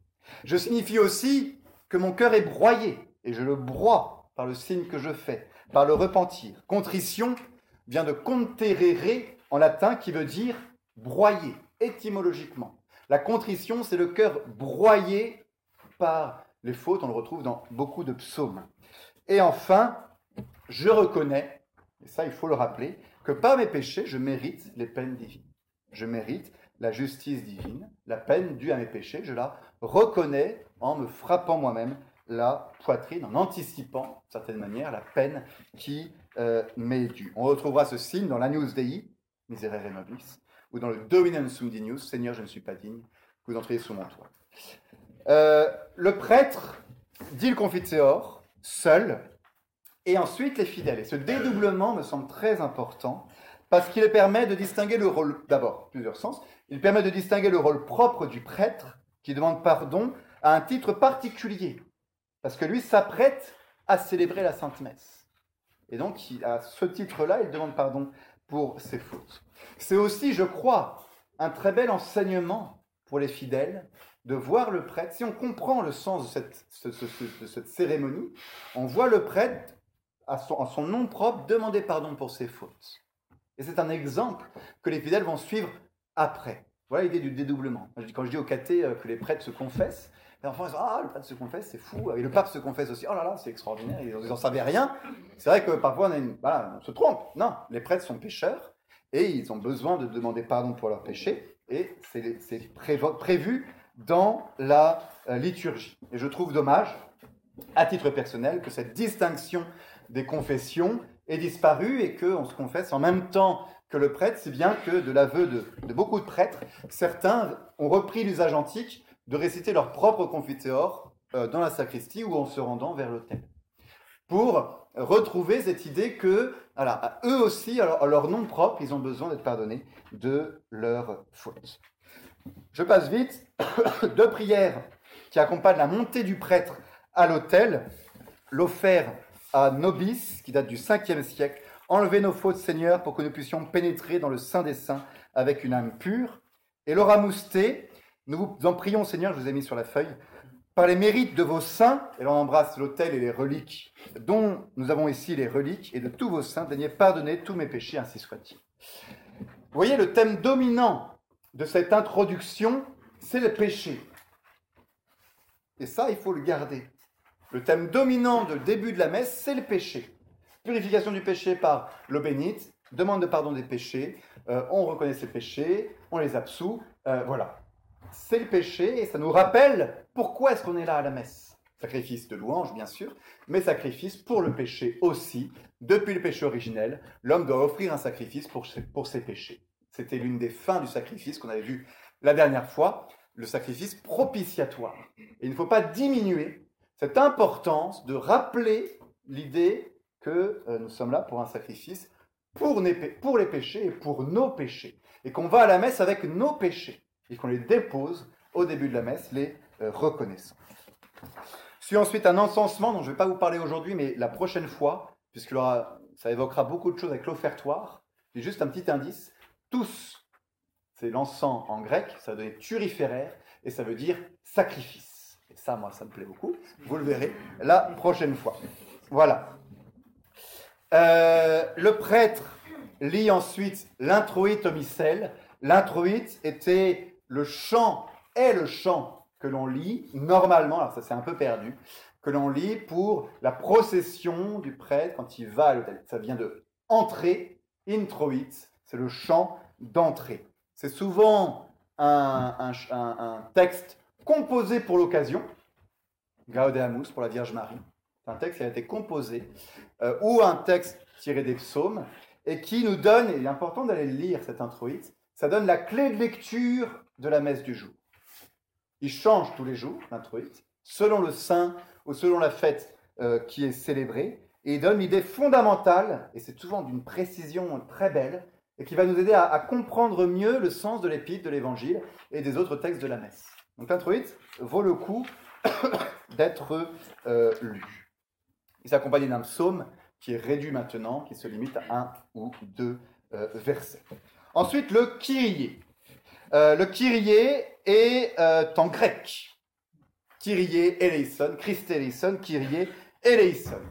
Je signifie aussi que mon cœur est broyé, et je le broie par le signe que je fais, par le repentir. Contrition vient de conterere en latin qui veut dire broyer, étymologiquement. La contrition, c'est le cœur broyé par les fautes, on le retrouve dans beaucoup de psaumes. Et enfin, je reconnais, et ça il faut le rappeler, que par mes péchés, je mérite les peines divines. Je mérite la justice divine, la peine due à mes péchés, je la reconnais en me frappant moi-même la poitrine en anticipant, d'une certaine manière, la peine qui euh, m'est due. On retrouvera ce signe dans l'Agnus Dei, Miserere Nobis, ou dans le Dominum Sum Dinius, Seigneur, je ne suis pas digne, que vous entriez sous mon toit. Euh, le prêtre dit le confiteor, seul, et ensuite les fidèles. Et ce dédoublement me semble très important, parce qu'il permet de distinguer le rôle, d'abord, plusieurs sens, il permet de distinguer le rôle propre du prêtre, qui demande pardon à un titre particulier, parce que lui s'apprête à célébrer la Sainte Messe. Et donc, à ce titre-là, il demande pardon pour ses fautes. C'est aussi, je crois, un très bel enseignement pour les fidèles de voir le prêtre. Si on comprend le sens de cette, cérémonie, on voit le prêtre, à son, nom propre, demander pardon pour ses fautes. Et c'est un exemple que les fidèles vont suivre après. Voilà l'idée du dédoublement. Quand je dis au caté euh, que les prêtres se confessent, les enfants disent Ah, le prêtre se confesse, c'est fou. Et le pape se confesse aussi. Oh là là, c'est extraordinaire. Ils n'en savaient rien. C'est vrai que parfois on, se trompe. Non, les prêtres sont pécheurs et ils ont besoin de demander pardon pour leurs péchés. Et c'est prévu dans la euh, liturgie. Et je trouve dommage, à titre personnel, que cette distinction des confessions ait disparu et qu'on se confesse en même temps que le prêtre, si bien que de l'aveu de, beaucoup de prêtres, certains ont repris l'usage antique de réciter leur propre confiteor euh, dans la sacristie ou en se rendant vers l'autel. Pour retrouver cette idée que, voilà, eux aussi, à leur nom propre, ils ont besoin d'être pardonnés de leurs fautes. Je passe vite. <coughs> Deux prières qui accompagnent la montée du prêtre à l'autel. L'offert à Nobis, qui date du 5e siècle. Enlevez nos fautes, Seigneur, pour que nous puissions pénétrer dans le Saint des Saints avec une âme pure. Et l'oramousté, nous vous en prions, Seigneur, je vous ai mis sur la feuille, par les mérites de vos saints, et l'on embrasse l'autel et les reliques, dont nous avons ici les reliques, et de tous vos saints, daignez pardonner tous mes péchés, ainsi soit-il. Vous voyez, le thème dominant de cette introduction, c'est le péché. Et ça, il faut le garder. Le thème dominant du début de la messe, c'est le péché. Purification du péché par l'eau bénite, demande de pardon des péchés, euh, on reconnaît ses péchés, on les absout, euh, voilà c'est le péché et ça nous rappelle pourquoi est-ce qu'on est là à la messe. Sacrifice de louange, bien sûr, mais sacrifice pour le péché aussi. Depuis le péché originel, l'homme doit offrir un sacrifice pour, pour ses péchés. C'était l'une des fins du sacrifice qu'on avait vu la dernière fois, le sacrifice propitiatoire. Et il ne faut pas diminuer cette importance de rappeler l'idée que euh, nous sommes là pour un sacrifice pour les, péchés et pour nos péchés. Et qu'on va à la messe avec nos péchés et qu'on les dépose au début de la messe, les euh, reconnaissant. Suit ensuite un encensement dont je ne vais pas vous parler aujourd'hui, mais la prochaine fois, puisque ça évoquera beaucoup de choses avec l'offertoire. C'est juste un petit indice. Tous, c'est l'encens en grec, ça veut donner turiféraire, et ça veut dire sacrifice. Ça, moi, ça me plaît beaucoup. Vous le verrez la prochaine fois. Voilà. Euh, le prêtre lit ensuite l'introïte au missel. L'introïte était le chant, est le chant que l'on lit normalement, alors ça c'est un peu perdu, que l'on lit pour la procession du prêtre quand il va à l'hôtel. Ça vient de entrer, introit, c'est le chant d'entrée. C'est souvent un, texte composé pour l'occasion, Gaudeamus pour la Vierge Marie. Un texte qui a été composé, euh, ou un texte tiré des psaumes, et qui nous donne, et il est important d'aller lire cet introit, ça donne la clé de lecture de la messe du jour. Il change tous les jours, l'introit, selon le saint ou selon la fête euh, qui est célébrée, et il donne l'idée fondamentale, et c'est souvent d'une précision très belle, et qui va nous aider à, comprendre mieux le sens de l'épître, de l'évangile et des autres textes de la messe. Donc l'introit vaut le coup <coughs> d'être euh, lu. Il s'accompagne d'un psaume qui est réduit maintenant, qui se limite à un ou deux euh, versets. Ensuite, le Kyrie. le Kyrie est euh, en grec. Kyrie eleison, Christ eleison, Kyrie eleison.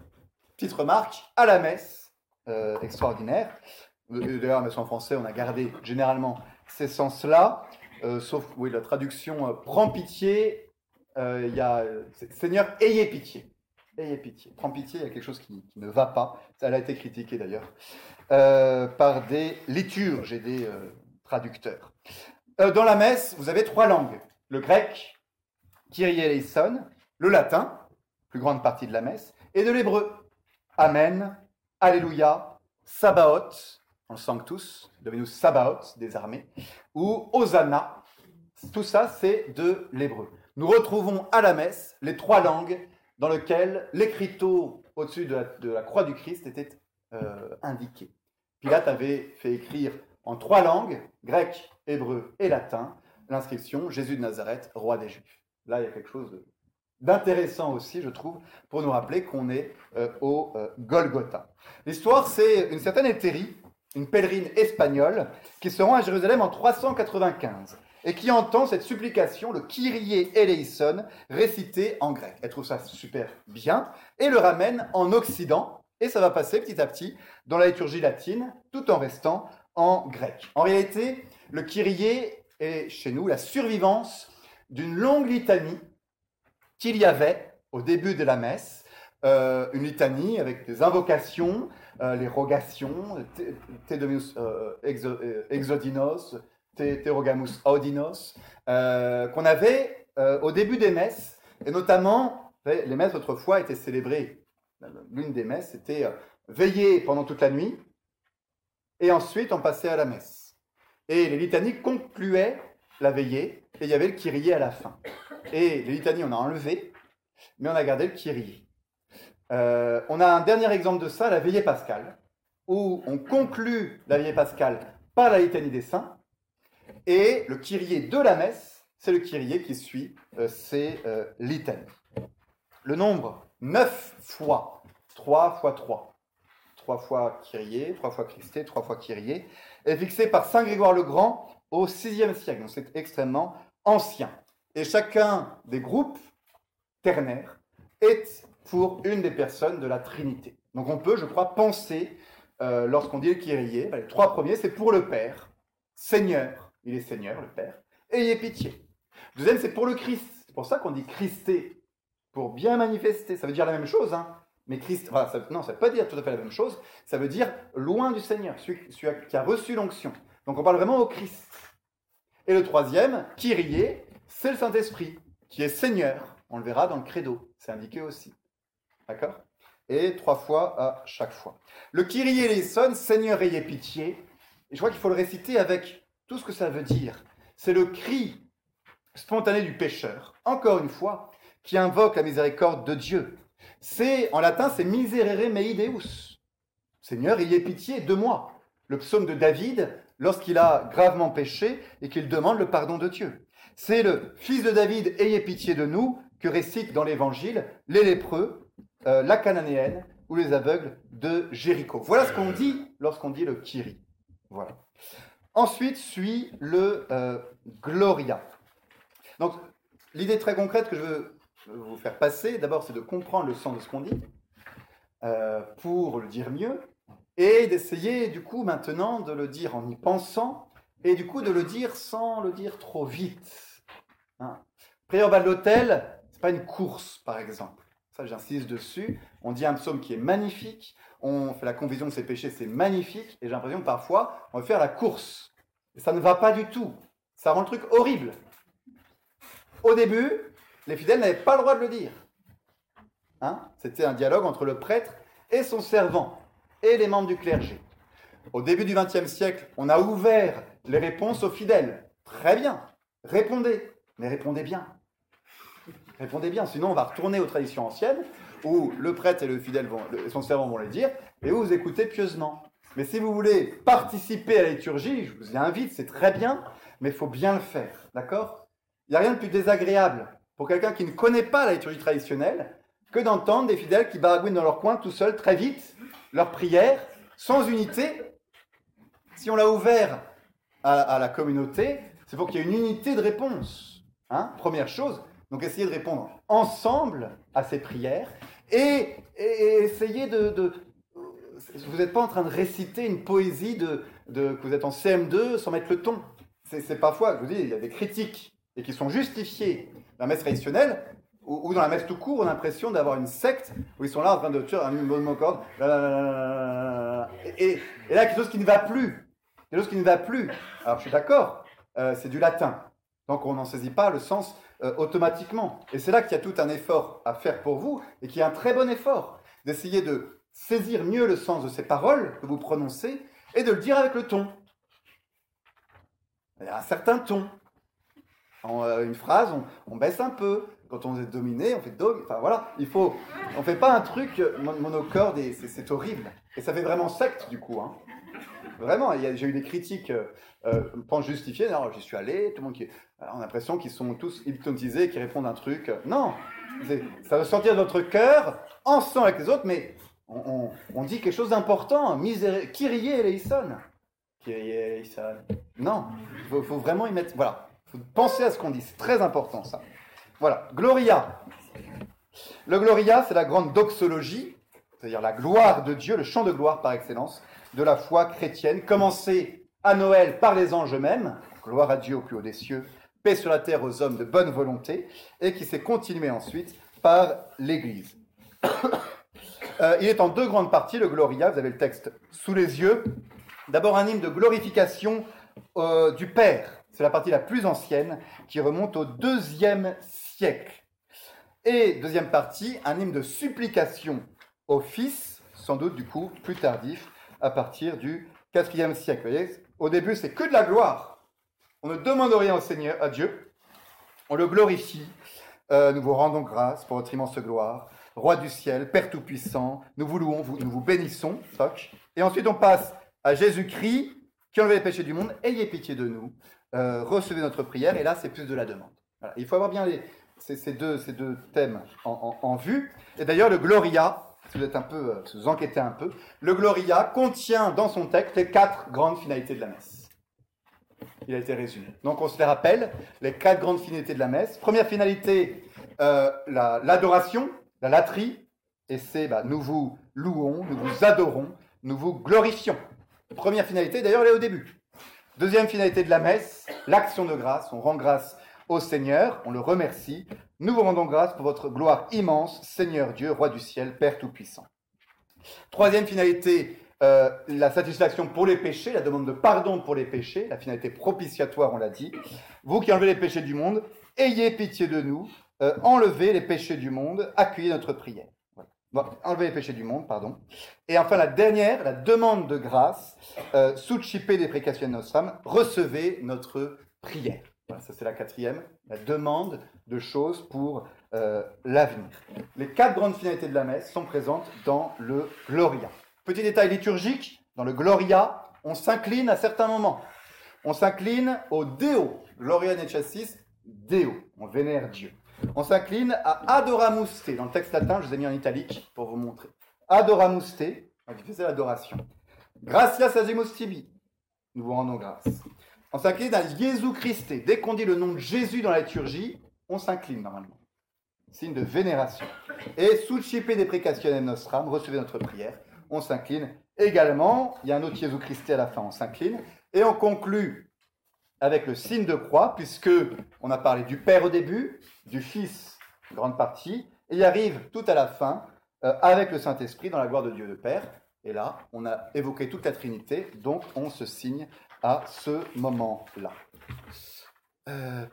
Petite remarque, à la messe, euh, extraordinaire. Euh, d'ailleurs, la messe en français, on a gardé généralement ces sens-là, sauf, oui, la traduction prend pitié, il y a Seigneur, ayez pitié. Ayez pitié. Prends pitié, il y a quelque chose qui, ne va pas. Ça a été critiqué d'ailleurs par des liturges et des traducteurs. Euh, dans la messe, vous avez trois langues. Le grec, Kyrie eleison, le latin, plus grande partie de la messe, et de l'hébreu. Amen, Alléluia, Sabaoth, on le Sanctus, devenus Sabaoth des armées, ou Hosanna. Tout ça, c'est de l'hébreu. Nous retrouvons à la messe les trois langues dans lesquelles l'écriteau au-dessus de, la, croix du Christ était euh, indiqué. Pilate avait fait écrire en trois langues, grec, hébreu et latin, l'inscription Jésus de Nazareth, roi des Juifs. Là, il y a quelque chose d'intéressant aussi, je trouve, pour nous rappeler qu'on est euh, au euh, Golgotha. L'histoire, c'est une certaine Éthérie, une pèlerine espagnole, qui se rend à Jérusalem en 395 et qui entend cette supplication, le Kyrie eleison, récité en grec. Elle trouve ça super bien et le ramène en Occident, et ça va passer petit à petit dans la liturgie latine, tout en restant en grec. En réalité, le Kyrie est chez nous la survivance d'une longue litanie qu'il y avait au début de la messe, euh, une litanie avec des invocations, euh, les rogations, Te euh, Exodinos, Te Rogamus Audinos, qu'on avait au début des messes, et notamment, les messes autrefois étaient célébrées, l'une des messes était veiller pendant toute la nuit, et ensuite on passait à la messe. Et les litanies concluaient la veillée, et il y avait le Kyrie à la fin. Et les litanies, on a enlevé, mais on a gardé le Kyrie. Euh, on a un dernier exemple de ça, la veillée pascale, où on conclut la veillée pascale par la litanie des saints, et le Kyrie de la messe, c'est le Kyrie qui suit euh, ces euh. Le nombre 9 fois, 3 fois 3, trois fois Kyrie, trois fois Christé, trois fois Kyrie, est fixé par Saint Grégoire le Grand au VIe siècle. Donc c'est extrêmement ancien. Et chacun des groupes ternaires est pour une des personnes de la Trinité. Donc on peut, je crois, penser, euh, lorsqu'on dit le Kyrie, ben, les trois premiers, c'est pour le Père, Seigneur, il est Seigneur, le Père, ayez pitié. deuxième, c'est pour le Christ. C'est pour ça qu'on dit Christé, pour bien manifester. Ça veut dire la même chose, hein. Mais Christ, ça, non, ça ne veut pas dire tout à fait la même chose. Ça veut dire loin du Seigneur, celui, qui a reçu l'onction. Donc on parle vraiment au Christ. Et le troisième, Kyrie, c'est le Saint-Esprit, qui est Seigneur. On le verra dans le credo. c'est indiqué aussi. D'accord? Et trois fois à chaque fois. Le Kyrie eleison, Seigneur ayez pitié, et je crois qu'il faut le réciter avec tout ce que ça veut dire. C'est le cri spontané du pécheur, encore une fois, qui invoque la miséricorde de Dieu. C'est, en latin, c'est miserere mei Deus. Seigneur, ayez pitié de moi. Le psaume de David, lorsqu'il a gravement péché et qu'il demande le pardon de Dieu. C'est le fils de David, ayez pitié de nous, que récitent dans l'évangile les lépreux, euh, la cananéenne ou les aveugles de Jéricho. Voilà ce qu'on dit lorsqu'on dit le Kiri. Voilà. Ensuite suit le euh, Gloria. Donc, l'idée très concrète que je veux vous faire passer, d'abord, c'est de comprendre le sens de ce qu'on dit, euh, pour le dire mieux, et d'essayer, du coup, maintenant, de le dire en y pensant, et du coup, de le dire sans le dire trop vite. Hein. Bas de l'hôtel, c'est pas une course, par exemple. Ça, j'insiste dessus. On dit un psaume qui est magnifique, on fait la convision de ses péchés, c'est magnifique, et j'ai l'impression que parfois, on veut faire la course. Ça ne va pas du tout. Ça rend le truc horrible. Au début, les fidèles n'avaient pas le droit de le dire. Hein? C'était un dialogue entre le prêtre et son servant, et les membres du clergé. Au début du XXe siècle, on a ouvert les réponses aux fidèles. Très bien, répondez, mais répondez bien. Répondez bien, sinon on va retourner aux traditions anciennes, où le prêtre et le fidèle vont, son servant vont les dire, et où vous écoutez pieusement. Mais si vous voulez participer à la liturgie, je vous y invite, c'est très bien, mais il faut bien le faire, d'accord? Il n'y a rien de plus désagréable pour quelqu'un qui ne connaît pas la liturgie traditionnelle que d'entendre des fidèles qui baragouinent dans leur coin tout seuls, très vite, leur prière, sans unité. Si on l'a ouvert à, la communauté, c'est pour qu'il y ait une unité de réponse. Hein? Première chose, donc essayez de répondre ensemble à ces prières et, essayez de, Vous n'êtes pas en train de réciter une poésie de, que vous êtes en CM2 sans mettre le ton. C'est parfois, je vous dis, il y a des critiques et qui sont justifiées la messe traditionnelle, ou, dans la messe tout court, on a l'impression d'avoir une secte où ils sont là en train de tuer un de corde. Et, et, là, quelque chose qui ne va plus. Quelque chose qui ne va plus. Alors, je suis d'accord, euh, c'est du latin. Donc, on n'en saisit pas le sens euh, automatiquement. Et c'est là qu'il y a tout un effort à faire pour vous, et qui est un très bon effort, d'essayer de saisir mieux le sens de ces paroles que vous prononcez, et de le dire avec le ton. Il y a un certain ton. En euh, une phrase, on, baisse un peu. Quand on est dominé, on fait dog. Enfin voilà, il faut. On fait pas un truc monocorde et c'est horrible. Et ça fait vraiment secte du coup. Hein. Vraiment, j'ai eu des critiques, euh, euh pas justifiées. Alors j'y suis allé, tout le monde qui. On a l'impression qu'ils sont tous hypnotisés, qui répondent un truc. Non, ça veut sortir de notre cœur, ensemble avec les autres, mais on, dit quelque chose d'important. Kyrie eleison. Kyrie eleison. Non, il faut, faut, vraiment y mettre. Voilà. Pensez à ce qu'on dit, c'est très important ça. Voilà, Gloria. Le Gloria, c'est la grande doxologie, c'est-à-dire la gloire de Dieu, le chant de gloire par excellence de la foi chrétienne, commencé à Noël par les anges eux-mêmes, gloire à Dieu au plus haut des cieux, paix sur la terre aux hommes de bonne volonté, et qui s'est continué ensuite par l'Église. <coughs> Euh, il est en deux grandes parties, le Gloria, vous avez le texte sous les yeux. D'abord un hymne de glorification euh, du Père, c'est la partie la plus ancienne qui remonte au deuxième siècle. Et deuxième partie, un hymne de supplication au Fils, sans doute du coup plus tardif, à partir du quatrième siècle. Vous voyez au début, c'est que de la gloire. On ne demande rien au Seigneur, à Dieu. On le glorifie. Euh, nous vous rendons grâce pour votre immense gloire. Roi du ciel, Père Tout-Puissant, nous vous louons, nous vous bénissons. Et ensuite, on passe à Jésus-Christ, qui enlevait les péchés du monde. Ayez pitié de nous. Euh, recevez notre prière, et là c'est plus de la demande. Il faut avoir bien ces deux thèmes en, vue. Et d'ailleurs, le Gloria, si vous êtes un peu, euh, vous enquêtez un peu, le Gloria contient dans son texte les quatre grandes finalités de la messe. Il a été résumé. Donc on se les rappelle, les quatre grandes finalités de la messe. Première finalité, euh, l'adoration, la, latrie, et c'est bah, nous vous louons, nous vous adorons, nous vous glorifions. Première finalité, d'ailleurs, elle est au début. Deuxième finalité de la messe, l'action de grâce. On rend grâce au Seigneur, on le remercie. Nous vous rendons grâce pour votre gloire immense, Seigneur Dieu, Roi du ciel, Père Tout-Puissant. Troisième finalité, euh, la satisfaction pour les péchés, la demande de pardon pour les péchés, la finalité propitiatoire, on l'a dit. Vous qui enlevez les péchés du monde, ayez pitié de nous, euh, enlever les péchés du monde, accueillir notre prière. Voilà. enlever les péchés du monde, pardon. Et enfin, la dernière, la demande de grâce, euh, des des nos âmes, recevez notre prière. Ça c'est la quatrième, la demande de choses pour euh, l'avenir. Les quatre grandes finalités de la messe sont présentes dans le Gloria. Petit détail liturgique, dans le Gloria, on s'incline à certains moments. On s'incline au Deo, Gloria Chassis, Deo, on vénère Dieu. On s'incline à Adoramuste, dans le texte latin, je vous ai mis en italique pour vous montrer. Adoramuste, qui faisait l'adoration. Gracias azimus tibi, nous vous rendons grâce. On s'incline à Jésus Christ. Dès qu'on dit le nom de Jésus dans la liturgie, on s'incline normalement. Signe de vénération. Et Sucipe de nostram, recevez notre prière. On s'incline également. Il y a un autre Jésus Christ à la fin, on s'incline. Et on conclut avec le signe de croix, puisque on a parlé du Père au début, du Fils, grande partie, et il arrive tout à la fin euh, avec le Saint-Esprit dans la gloire de Dieu le Père. Et là, on a évoqué toute la Trinité, donc on se signe à ce moment-là. Euh,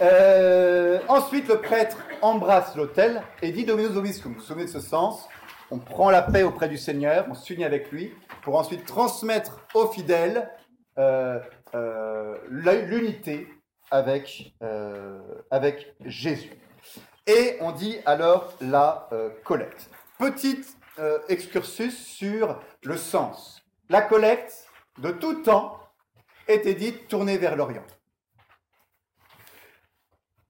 euh, ensuite, le prêtre embrasse l'autel et dit Dominus Vobiscum. Vous vous souvenez de ce sens? On prend la paix auprès du Seigneur, on s'unit avec lui pour ensuite transmettre aux fidèles euh, l'unité avec, avec Jésus. Et on dit alors la collecte. Petite excursus sur le sens la collecte de tout temps était dite tournée vers l'Orient.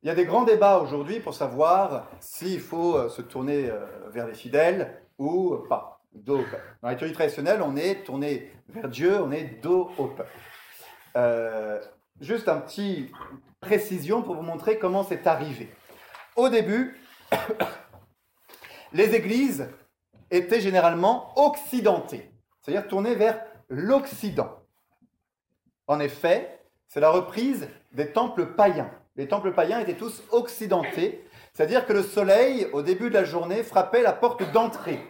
Il y a des grands débats aujourd'hui pour savoir s'il faut euh, se tourner euh, vers les fidèles ou pas. Dans la théorie traditionnelle, on est tourné vers Dieu, on est dos au peuple. Euh, juste un petit précision pour vous montrer comment c'est arrivé. Au début, <coughs> les églises étaient généralement occidentées c'est-à-dire tourner vers l'Occident. En effet, c'est la reprise des temples païens. Les temples païens étaient tous occidentés, c'est-à-dire que le soleil, au début de la journée, frappait la porte d'entrée.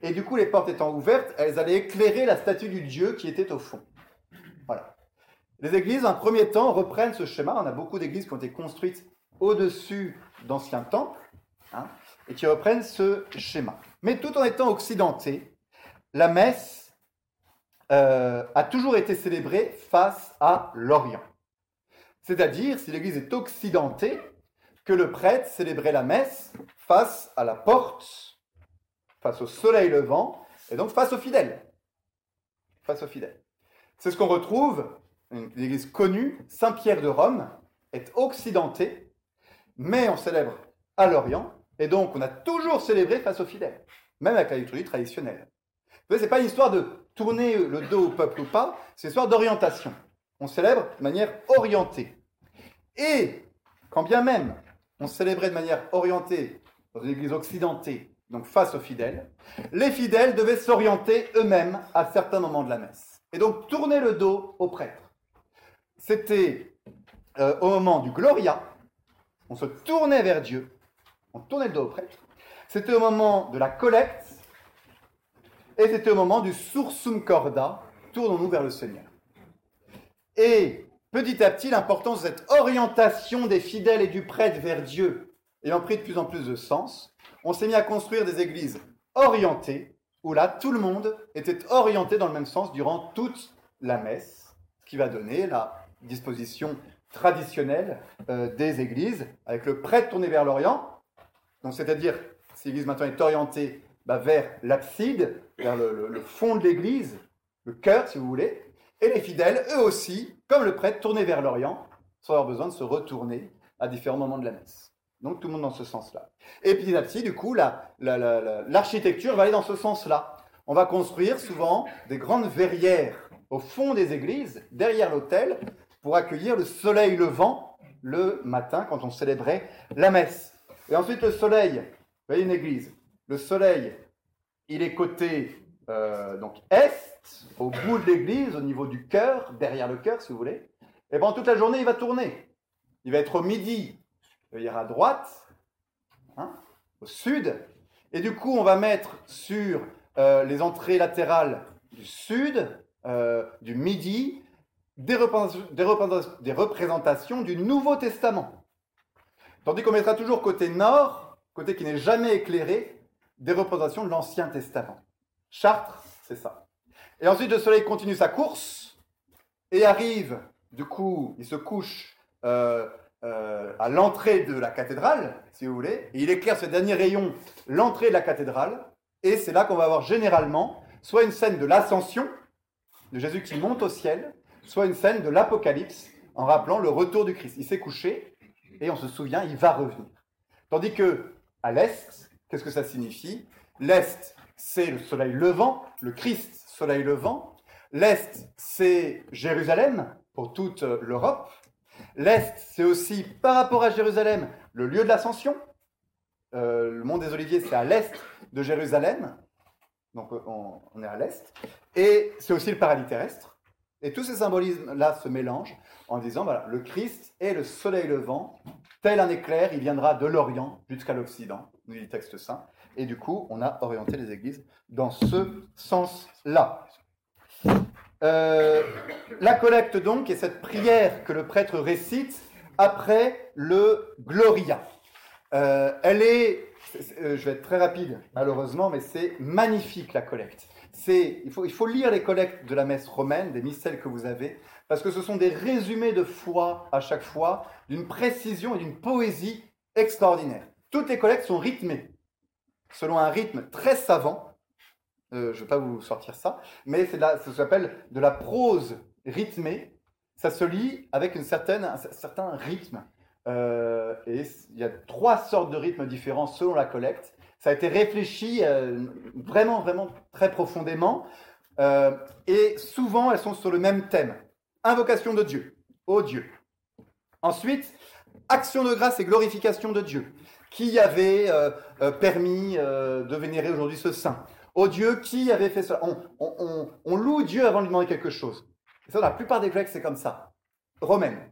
Et du coup, les portes étant ouvertes, elles allaient éclairer la statue du Dieu qui était au fond. Voilà. Les églises, en premier temps, reprennent ce schéma. On a beaucoup d'églises qui ont été construites au-dessus d'anciens temples, hein, et qui reprennent ce schéma. Mais tout en étant occidentés, la messe euh, a toujours été célébrée face à l'Orient. C'est-à-dire, si l'Église est occidentée, que le prêtre célébrait la messe face à la porte, face au soleil levant, et donc face aux fidèles. Face aux fidèles. C'est ce qu'on retrouve, une église connue, Saint-Pierre de Rome, est occidentée, mais on célèbre à l'Orient, et donc on a toujours célébré face aux fidèles, même avec la liturgie traditionnelle. Ce n'est pas une histoire de tourner le dos au peuple ou pas, c'est une histoire d'orientation. On célèbre de manière orientée. Et quand bien même on célébrait de manière orientée dans une église occidentée, donc face aux fidèles, les fidèles devaient s'orienter eux-mêmes à certains moments de la messe. Et donc tourner le dos au prêtre. C'était euh, au moment du Gloria, on se tournait vers Dieu, on tournait le dos au prêtre. C'était au moment de la collecte, et c'était au moment du sursum corda, tournons-nous vers le Seigneur. Et petit à petit, l'importance de cette orientation des fidèles et du prêtre vers Dieu ayant pris de plus en plus de sens, on s'est mis à construire des églises orientées, où là, tout le monde était orienté dans le même sens durant toute la messe, ce qui va donner la disposition traditionnelle euh, des églises, avec le prêtre tourné vers l'Orient, donc c'est-à-dire, si l'église maintenant est orientée bah, vers l'abside, vers le, fond de l'église, le cœur si vous voulez, et les fidèles, eux aussi, comme le prêtre, tournés vers l'Orient, sans avoir besoin de se retourner à différents moments de la messe. Donc tout le monde dans ce sens-là. Et petit à du coup, l'architecture va aller dans ce sens-là. On va construire souvent des grandes verrières au fond des églises, derrière l'autel, pour accueillir le soleil levant le matin quand on célébrait la messe. Et ensuite le soleil, vous voyez une église, le soleil, il est côté euh, donc est, au bout de l'église, au niveau du cœur, derrière le cœur, si vous voulez. Et pendant toute la journée, il va tourner. Il va être au midi, il va à droite, hein, au sud. Et du coup, on va mettre sur euh, les entrées latérales du sud, euh, du midi, des représentations, du Nouveau Testament. Tandis qu'on mettra toujours côté nord, côté qui n'est jamais éclairé, des représentations de l'Ancien Testament. Chartres, c'est ça. Et ensuite, le soleil continue sa course et arrive, du coup, il se couche euh, euh, à l'entrée de la cathédrale, si vous voulez, et il éclaire ce dernier rayon, l'entrée de la cathédrale, et c'est là qu'on va avoir généralement soit une scène de l'ascension, de Jésus qui monte au ciel, soit une scène de l'Apocalypse, en rappelant le retour du Christ. Il s'est couché, et on se souvient, il va revenir. Tandis que, à l'est, qu'est-ce que ça signifie? L'est, c'est le soleil levant, le Christ, soleil levant. L'est, c'est Jérusalem, pour toute l'Europe. L'Est, c'est aussi, par rapport à Jérusalem, le lieu de l'ascension. Euh, le mont des Oliviers, c'est à l'Est de Jérusalem. Donc on, est à l'Est. Et c'est aussi le paradis terrestre. Et tous ces symbolismes-là se mélangent en disant, voilà, le Christ est le soleil levant, tel un éclair, il viendra de l'Orient jusqu'à l'Occident, nous dit le texte saint. Et du coup, on a orienté les églises dans ce sens-là. Euh, la collecte donc est cette prière que le prêtre récite après le Gloria. Euh, elle est, euh, je vais être très rapide malheureusement, mais c'est magnifique la collecte. C'est, il, faut, il faut lire les collectes de la messe romaine, des missels que vous avez, parce que ce sont des résumés de foi à chaque fois, d'une précision et d'une poésie extraordinaire. Toutes les collectes sont rythmées, selon un rythme très savant, euh, je ne vais pas vous sortir ça, mais c'est ça s'appelle de la prose rythmée. Ça se lit avec une certaine, un certain rythme. Euh, et il y a trois sortes de rythmes différents selon la collecte. Ça a été réfléchi euh, vraiment, vraiment très profondément. et souvent, elles sont sur le même thème. Invocation de Dieu, ô Dieu. Ensuite, action de grâce et glorification de Dieu. Qui avait permis de vénérer aujourd'hui ce saint? Au Dieu qui avait fait ça? On, loue Dieu avant de lui demander quelque chose. Et ça, la plupart des collègues, c'est comme ça. Romaine.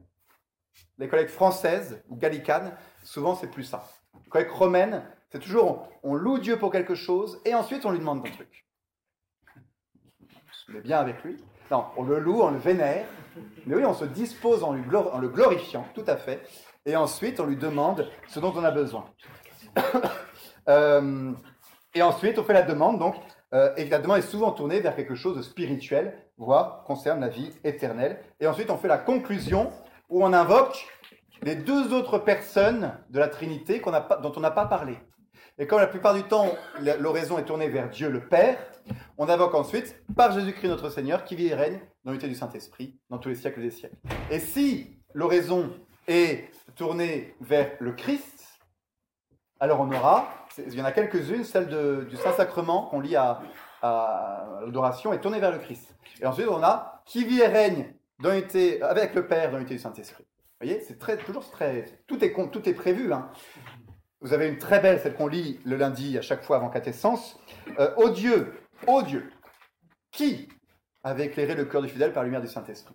Les collègues françaises ou gallicanes, souvent, c'est plus ça. Les collègues romaines, c'est toujours on, loue Dieu pour quelque chose et ensuite on lui demande un truc. On est bien avec lui. Non, on le loue, on le vénère. Mais oui, on se dispose en, lui en le glorifiant, tout à fait. Et ensuite, on lui demande ce dont on a besoin. <coughs> euh, et ensuite, on fait la demande, donc, euh, et la demande est souvent tournée vers quelque chose de spirituel, voire concerne la vie éternelle. Et ensuite, on fait la conclusion où on invoque les deux autres personnes de la Trinité dont on n'a pas parlé. Et comme la plupart du temps, l'oraison est tournée vers Dieu le Père, on invoque ensuite par Jésus-Christ notre Seigneur qui vit et règne dans l'unité du Saint-Esprit dans tous les siècles des siècles. Et si l'oraison est tournée vers le Christ, alors on aura il y en a quelques-unes, celle du Saint-Sacrement qu'on lit à, l'adoration est tournée vers le Christ. Et ensuite, on a qui vit et règne avec le Père dans l'unité du Saint-Esprit. Vous voyez, c'est toujours très. Tout est, tout est prévu. Hein. Vous avez une très belle, celle qu'on lit le lundi à chaque fois avant quatessence. Euh, ô Dieu, ô Dieu, qui avait éclairé le cœur du fidèle par la lumière du Saint-Esprit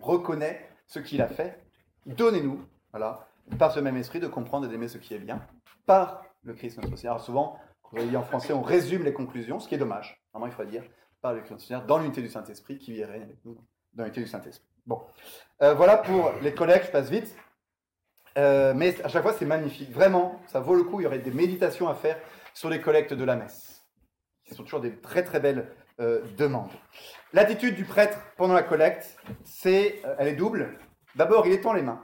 Reconnaît ce qu'il a fait. Donnez-nous, voilà, par ce même esprit, de comprendre et d'aimer ce qui est bien, par le Christ notre Seigneur. Alors souvent, quand on dit en français, on résume les conclusions, ce qui est dommage. Normalement, il faut dire par le Christ notre Seigneur, dans l'unité du Saint-Esprit, qui vit avec nous, dans l'unité du Saint-Esprit. Bon, euh, voilà pour les collègues, je passe vite. Euh, mais à chaque fois, c'est magnifique. Vraiment, ça vaut le coup. Il y aurait des méditations à faire sur les collectes de la messe, qui sont toujours des très très belles euh, demandes. L'attitude du prêtre pendant la collecte, c'est, elle est double. D'abord, il étend les mains.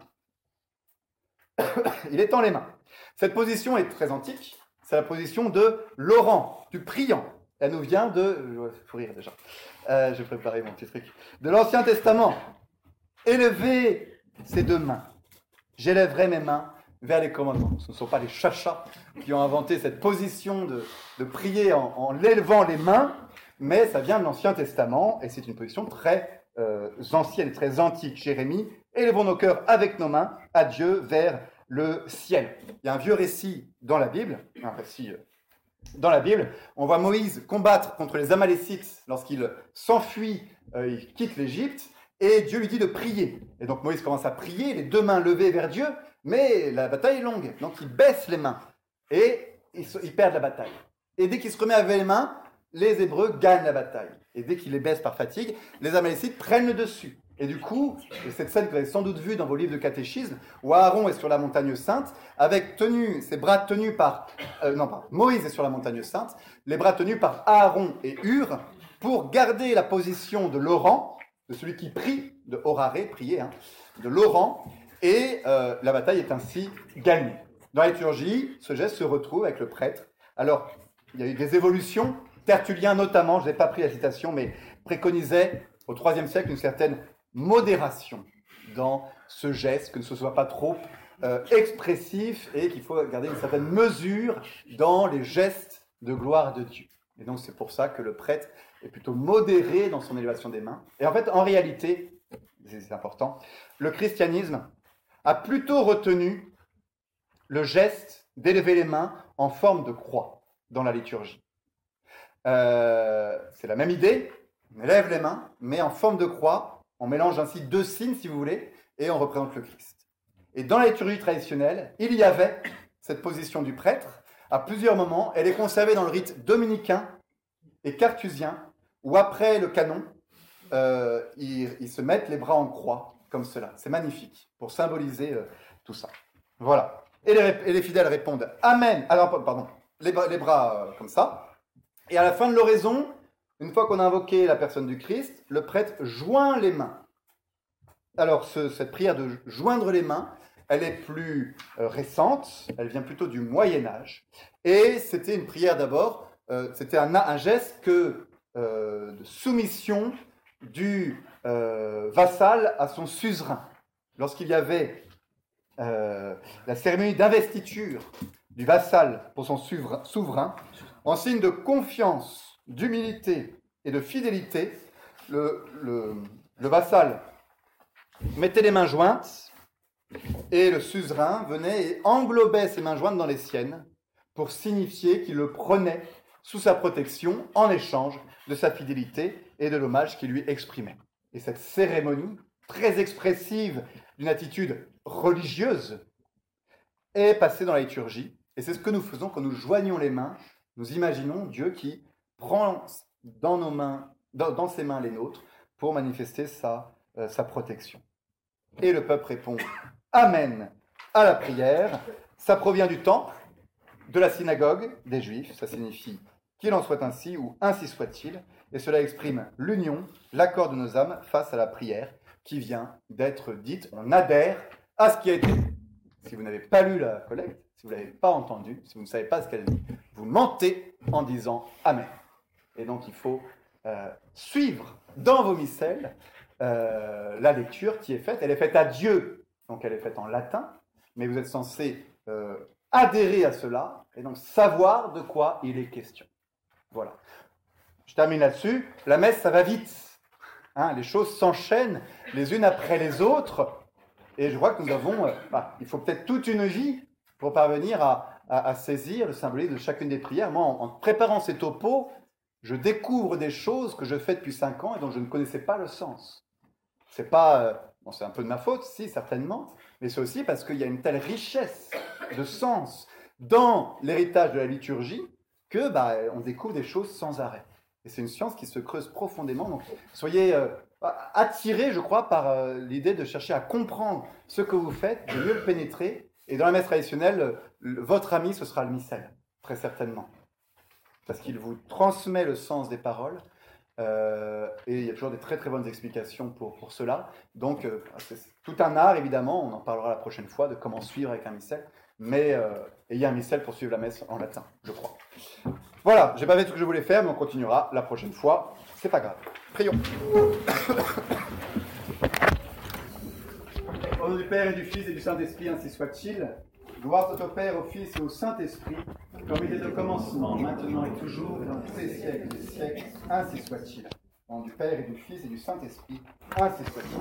<coughs> il étend les mains. Cette position est très antique. C'est la position de Laurent, du priant. Elle nous vient de. Faut rire déjà. Euh, J'ai préparé mon petit truc. De l'Ancien Testament. Élevez ces deux mains. J'élèverai mes mains vers les commandements. Ce ne sont pas les chachas qui ont inventé cette position de, prier en, élevant les mains, mais ça vient de l'Ancien Testament et c'est une position très euh, ancienne, très antique. Jérémie, élevons nos cœurs avec nos mains à Dieu vers le ciel. Il y a un vieux récit dans la Bible, un récit euh, dans la Bible, on voit Moïse combattre contre les Amalécites lorsqu'il s'enfuit, euh, il quitte l'Égypte, et Dieu lui dit de prier. Et donc Moïse commence à prier, les deux mains levées vers Dieu, mais la bataille est longue, donc il baisse les mains, et il, perd la bataille. Et dès qu'il se remet lever les mains, les Hébreux gagnent la bataille. Et dès qu'il les baisse par fatigue, les Amalécites prennent le dessus. Et du coup, cette scène que vous avez sans doute vue dans vos livres de catéchisme, où Aaron est sur la montagne sainte, avec ses bras tenus par, euh, non pas, Moïse est sur la montagne sainte, les bras tenus par Aaron et Hur, pour garder la position de Laurent, de celui qui prie, de orare, prier, hein, de Laurent, et euh, la bataille est ainsi gagnée. Dans la liturgie, ce geste se retrouve avec le prêtre. Alors, il y a eu des évolutions. Tertullien notamment, je n'ai pas pris la citation, mais préconisait au IIIe siècle une certaine modération dans ce geste, que ce ne soit pas trop euh, expressif et qu'il faut garder une certaine mesure dans les gestes de gloire de Dieu. Et donc c'est pour ça que le prêtre plutôt modéré dans son élévation des mains. Et en fait, en réalité, c'est important, le christianisme a plutôt retenu le geste d'élever les mains en forme de croix dans la liturgie. Euh, c'est la même idée, on élève les mains, mais en forme de croix, on mélange ainsi deux signes, si vous voulez, et on représente le Christ. Et dans la liturgie traditionnelle, il y avait cette position du prêtre à plusieurs moments. Elle est conservée dans le rite dominicain et cartusien, où après le canon, euh, ils, se mettent les bras en croix, comme cela. C'est magnifique, pour symboliser euh, tout ça. Voilà. Et les, fidèles répondent Amen. Alors, pardon, les, bras, euh, comme ça. Et à la fin de l'oraison, une fois qu'on a invoqué la personne du Christ, le prêtre joint les mains. Alors, cette prière de joindre les mains, elle est plus récente, elle vient plutôt du Moyen Âge. Et c'était une prière d'abord, c'était un, geste que, euh, de soumission du vassal à son suzerain. Lorsqu'il y avait la cérémonie d'investiture du vassal pour son souverain, en signe de confiance d'humilité et de fidélité, le, le, vassal mettait les mains jointes et le suzerain venait et englobait ses mains jointes dans les siennes pour signifier qu'il le prenait sous sa protection en échange de sa fidélité et de l'hommage qu'il lui exprimait. Et cette cérémonie, très expressive d'une attitude religieuse, est passée dans la liturgie. Et c'est ce que nous faisons quand nous joignons les mains. Nous imaginons Dieu qui prend dans, ses mains les nôtres pour manifester sa, euh, sa protection. Et le peuple répond Amen à la prière. Ça provient du temple, de la synagogue des Juifs. Ça signifie qu'il en soit ainsi ou ainsi soit-il. Et cela exprime l'union, l'accord de nos âmes face à la prière qui vient d'être dite. On adhère à ce qui a été Si vous n'avez pas lu la collecte, si vous ne l'avez pas entendu, si vous ne savez pas ce qu'elle dit, vous mentez en disant Amen. Et donc il faut euh, suivre dans vos missels euh, la lecture qui est faite. Elle est faite à Dieu, donc elle est faite en latin, mais vous êtes censé euh, adhérer à cela et donc savoir de quoi il est question. Voilà. Je termine là-dessus. La messe, ça va vite. Hein, les choses s'enchaînent les unes après les autres. Et je crois que nous avons, bah, il faut peut-être toute une vie pour parvenir à, saisir le symbolisme de chacune des prières. Moi, en, en préparant ces topos, je découvre des choses que je fais depuis cinq ans et dont je ne connaissais pas le sens. C'est pas, euh, bon, c'est un peu de ma faute, si certainement, mais c'est aussi parce qu'il y a une telle richesse de sens dans l'héritage de la liturgie bah, on découvre des choses sans arrêt. Et c'est une science qui se creuse profondément. Donc, soyez euh, attirés, je crois, par euh, l'idée de chercher à comprendre ce que vous faites, de mieux le pénétrer. Et dans la messe traditionnelle, votre ami, ce sera le missel, très certainement parce qu'il vous transmet le sens des paroles. Euh, et il y a toujours des très très bonnes explications pour, pour cela. Donc, c'est tout un art, évidemment, on en parlera la prochaine fois de comment suivre avec un missel. Mais euh, ayez un missel pour suivre la messe en latin, je crois. Voilà, j'ai pas fait ce que je voulais faire, mais on continuera la prochaine fois. C'est pas grave. Prions. <coughs> Au nom du Père et du Fils et du Saint-Esprit, ainsi soit-il. Gloire au Père, au Fils et au Saint-Esprit, comme il est au commencement, maintenant et toujours, et dans tous les siècles des siècles, ainsi soit-il. Au nom du Père et du Fils et du Saint-Esprit, ainsi soit-il.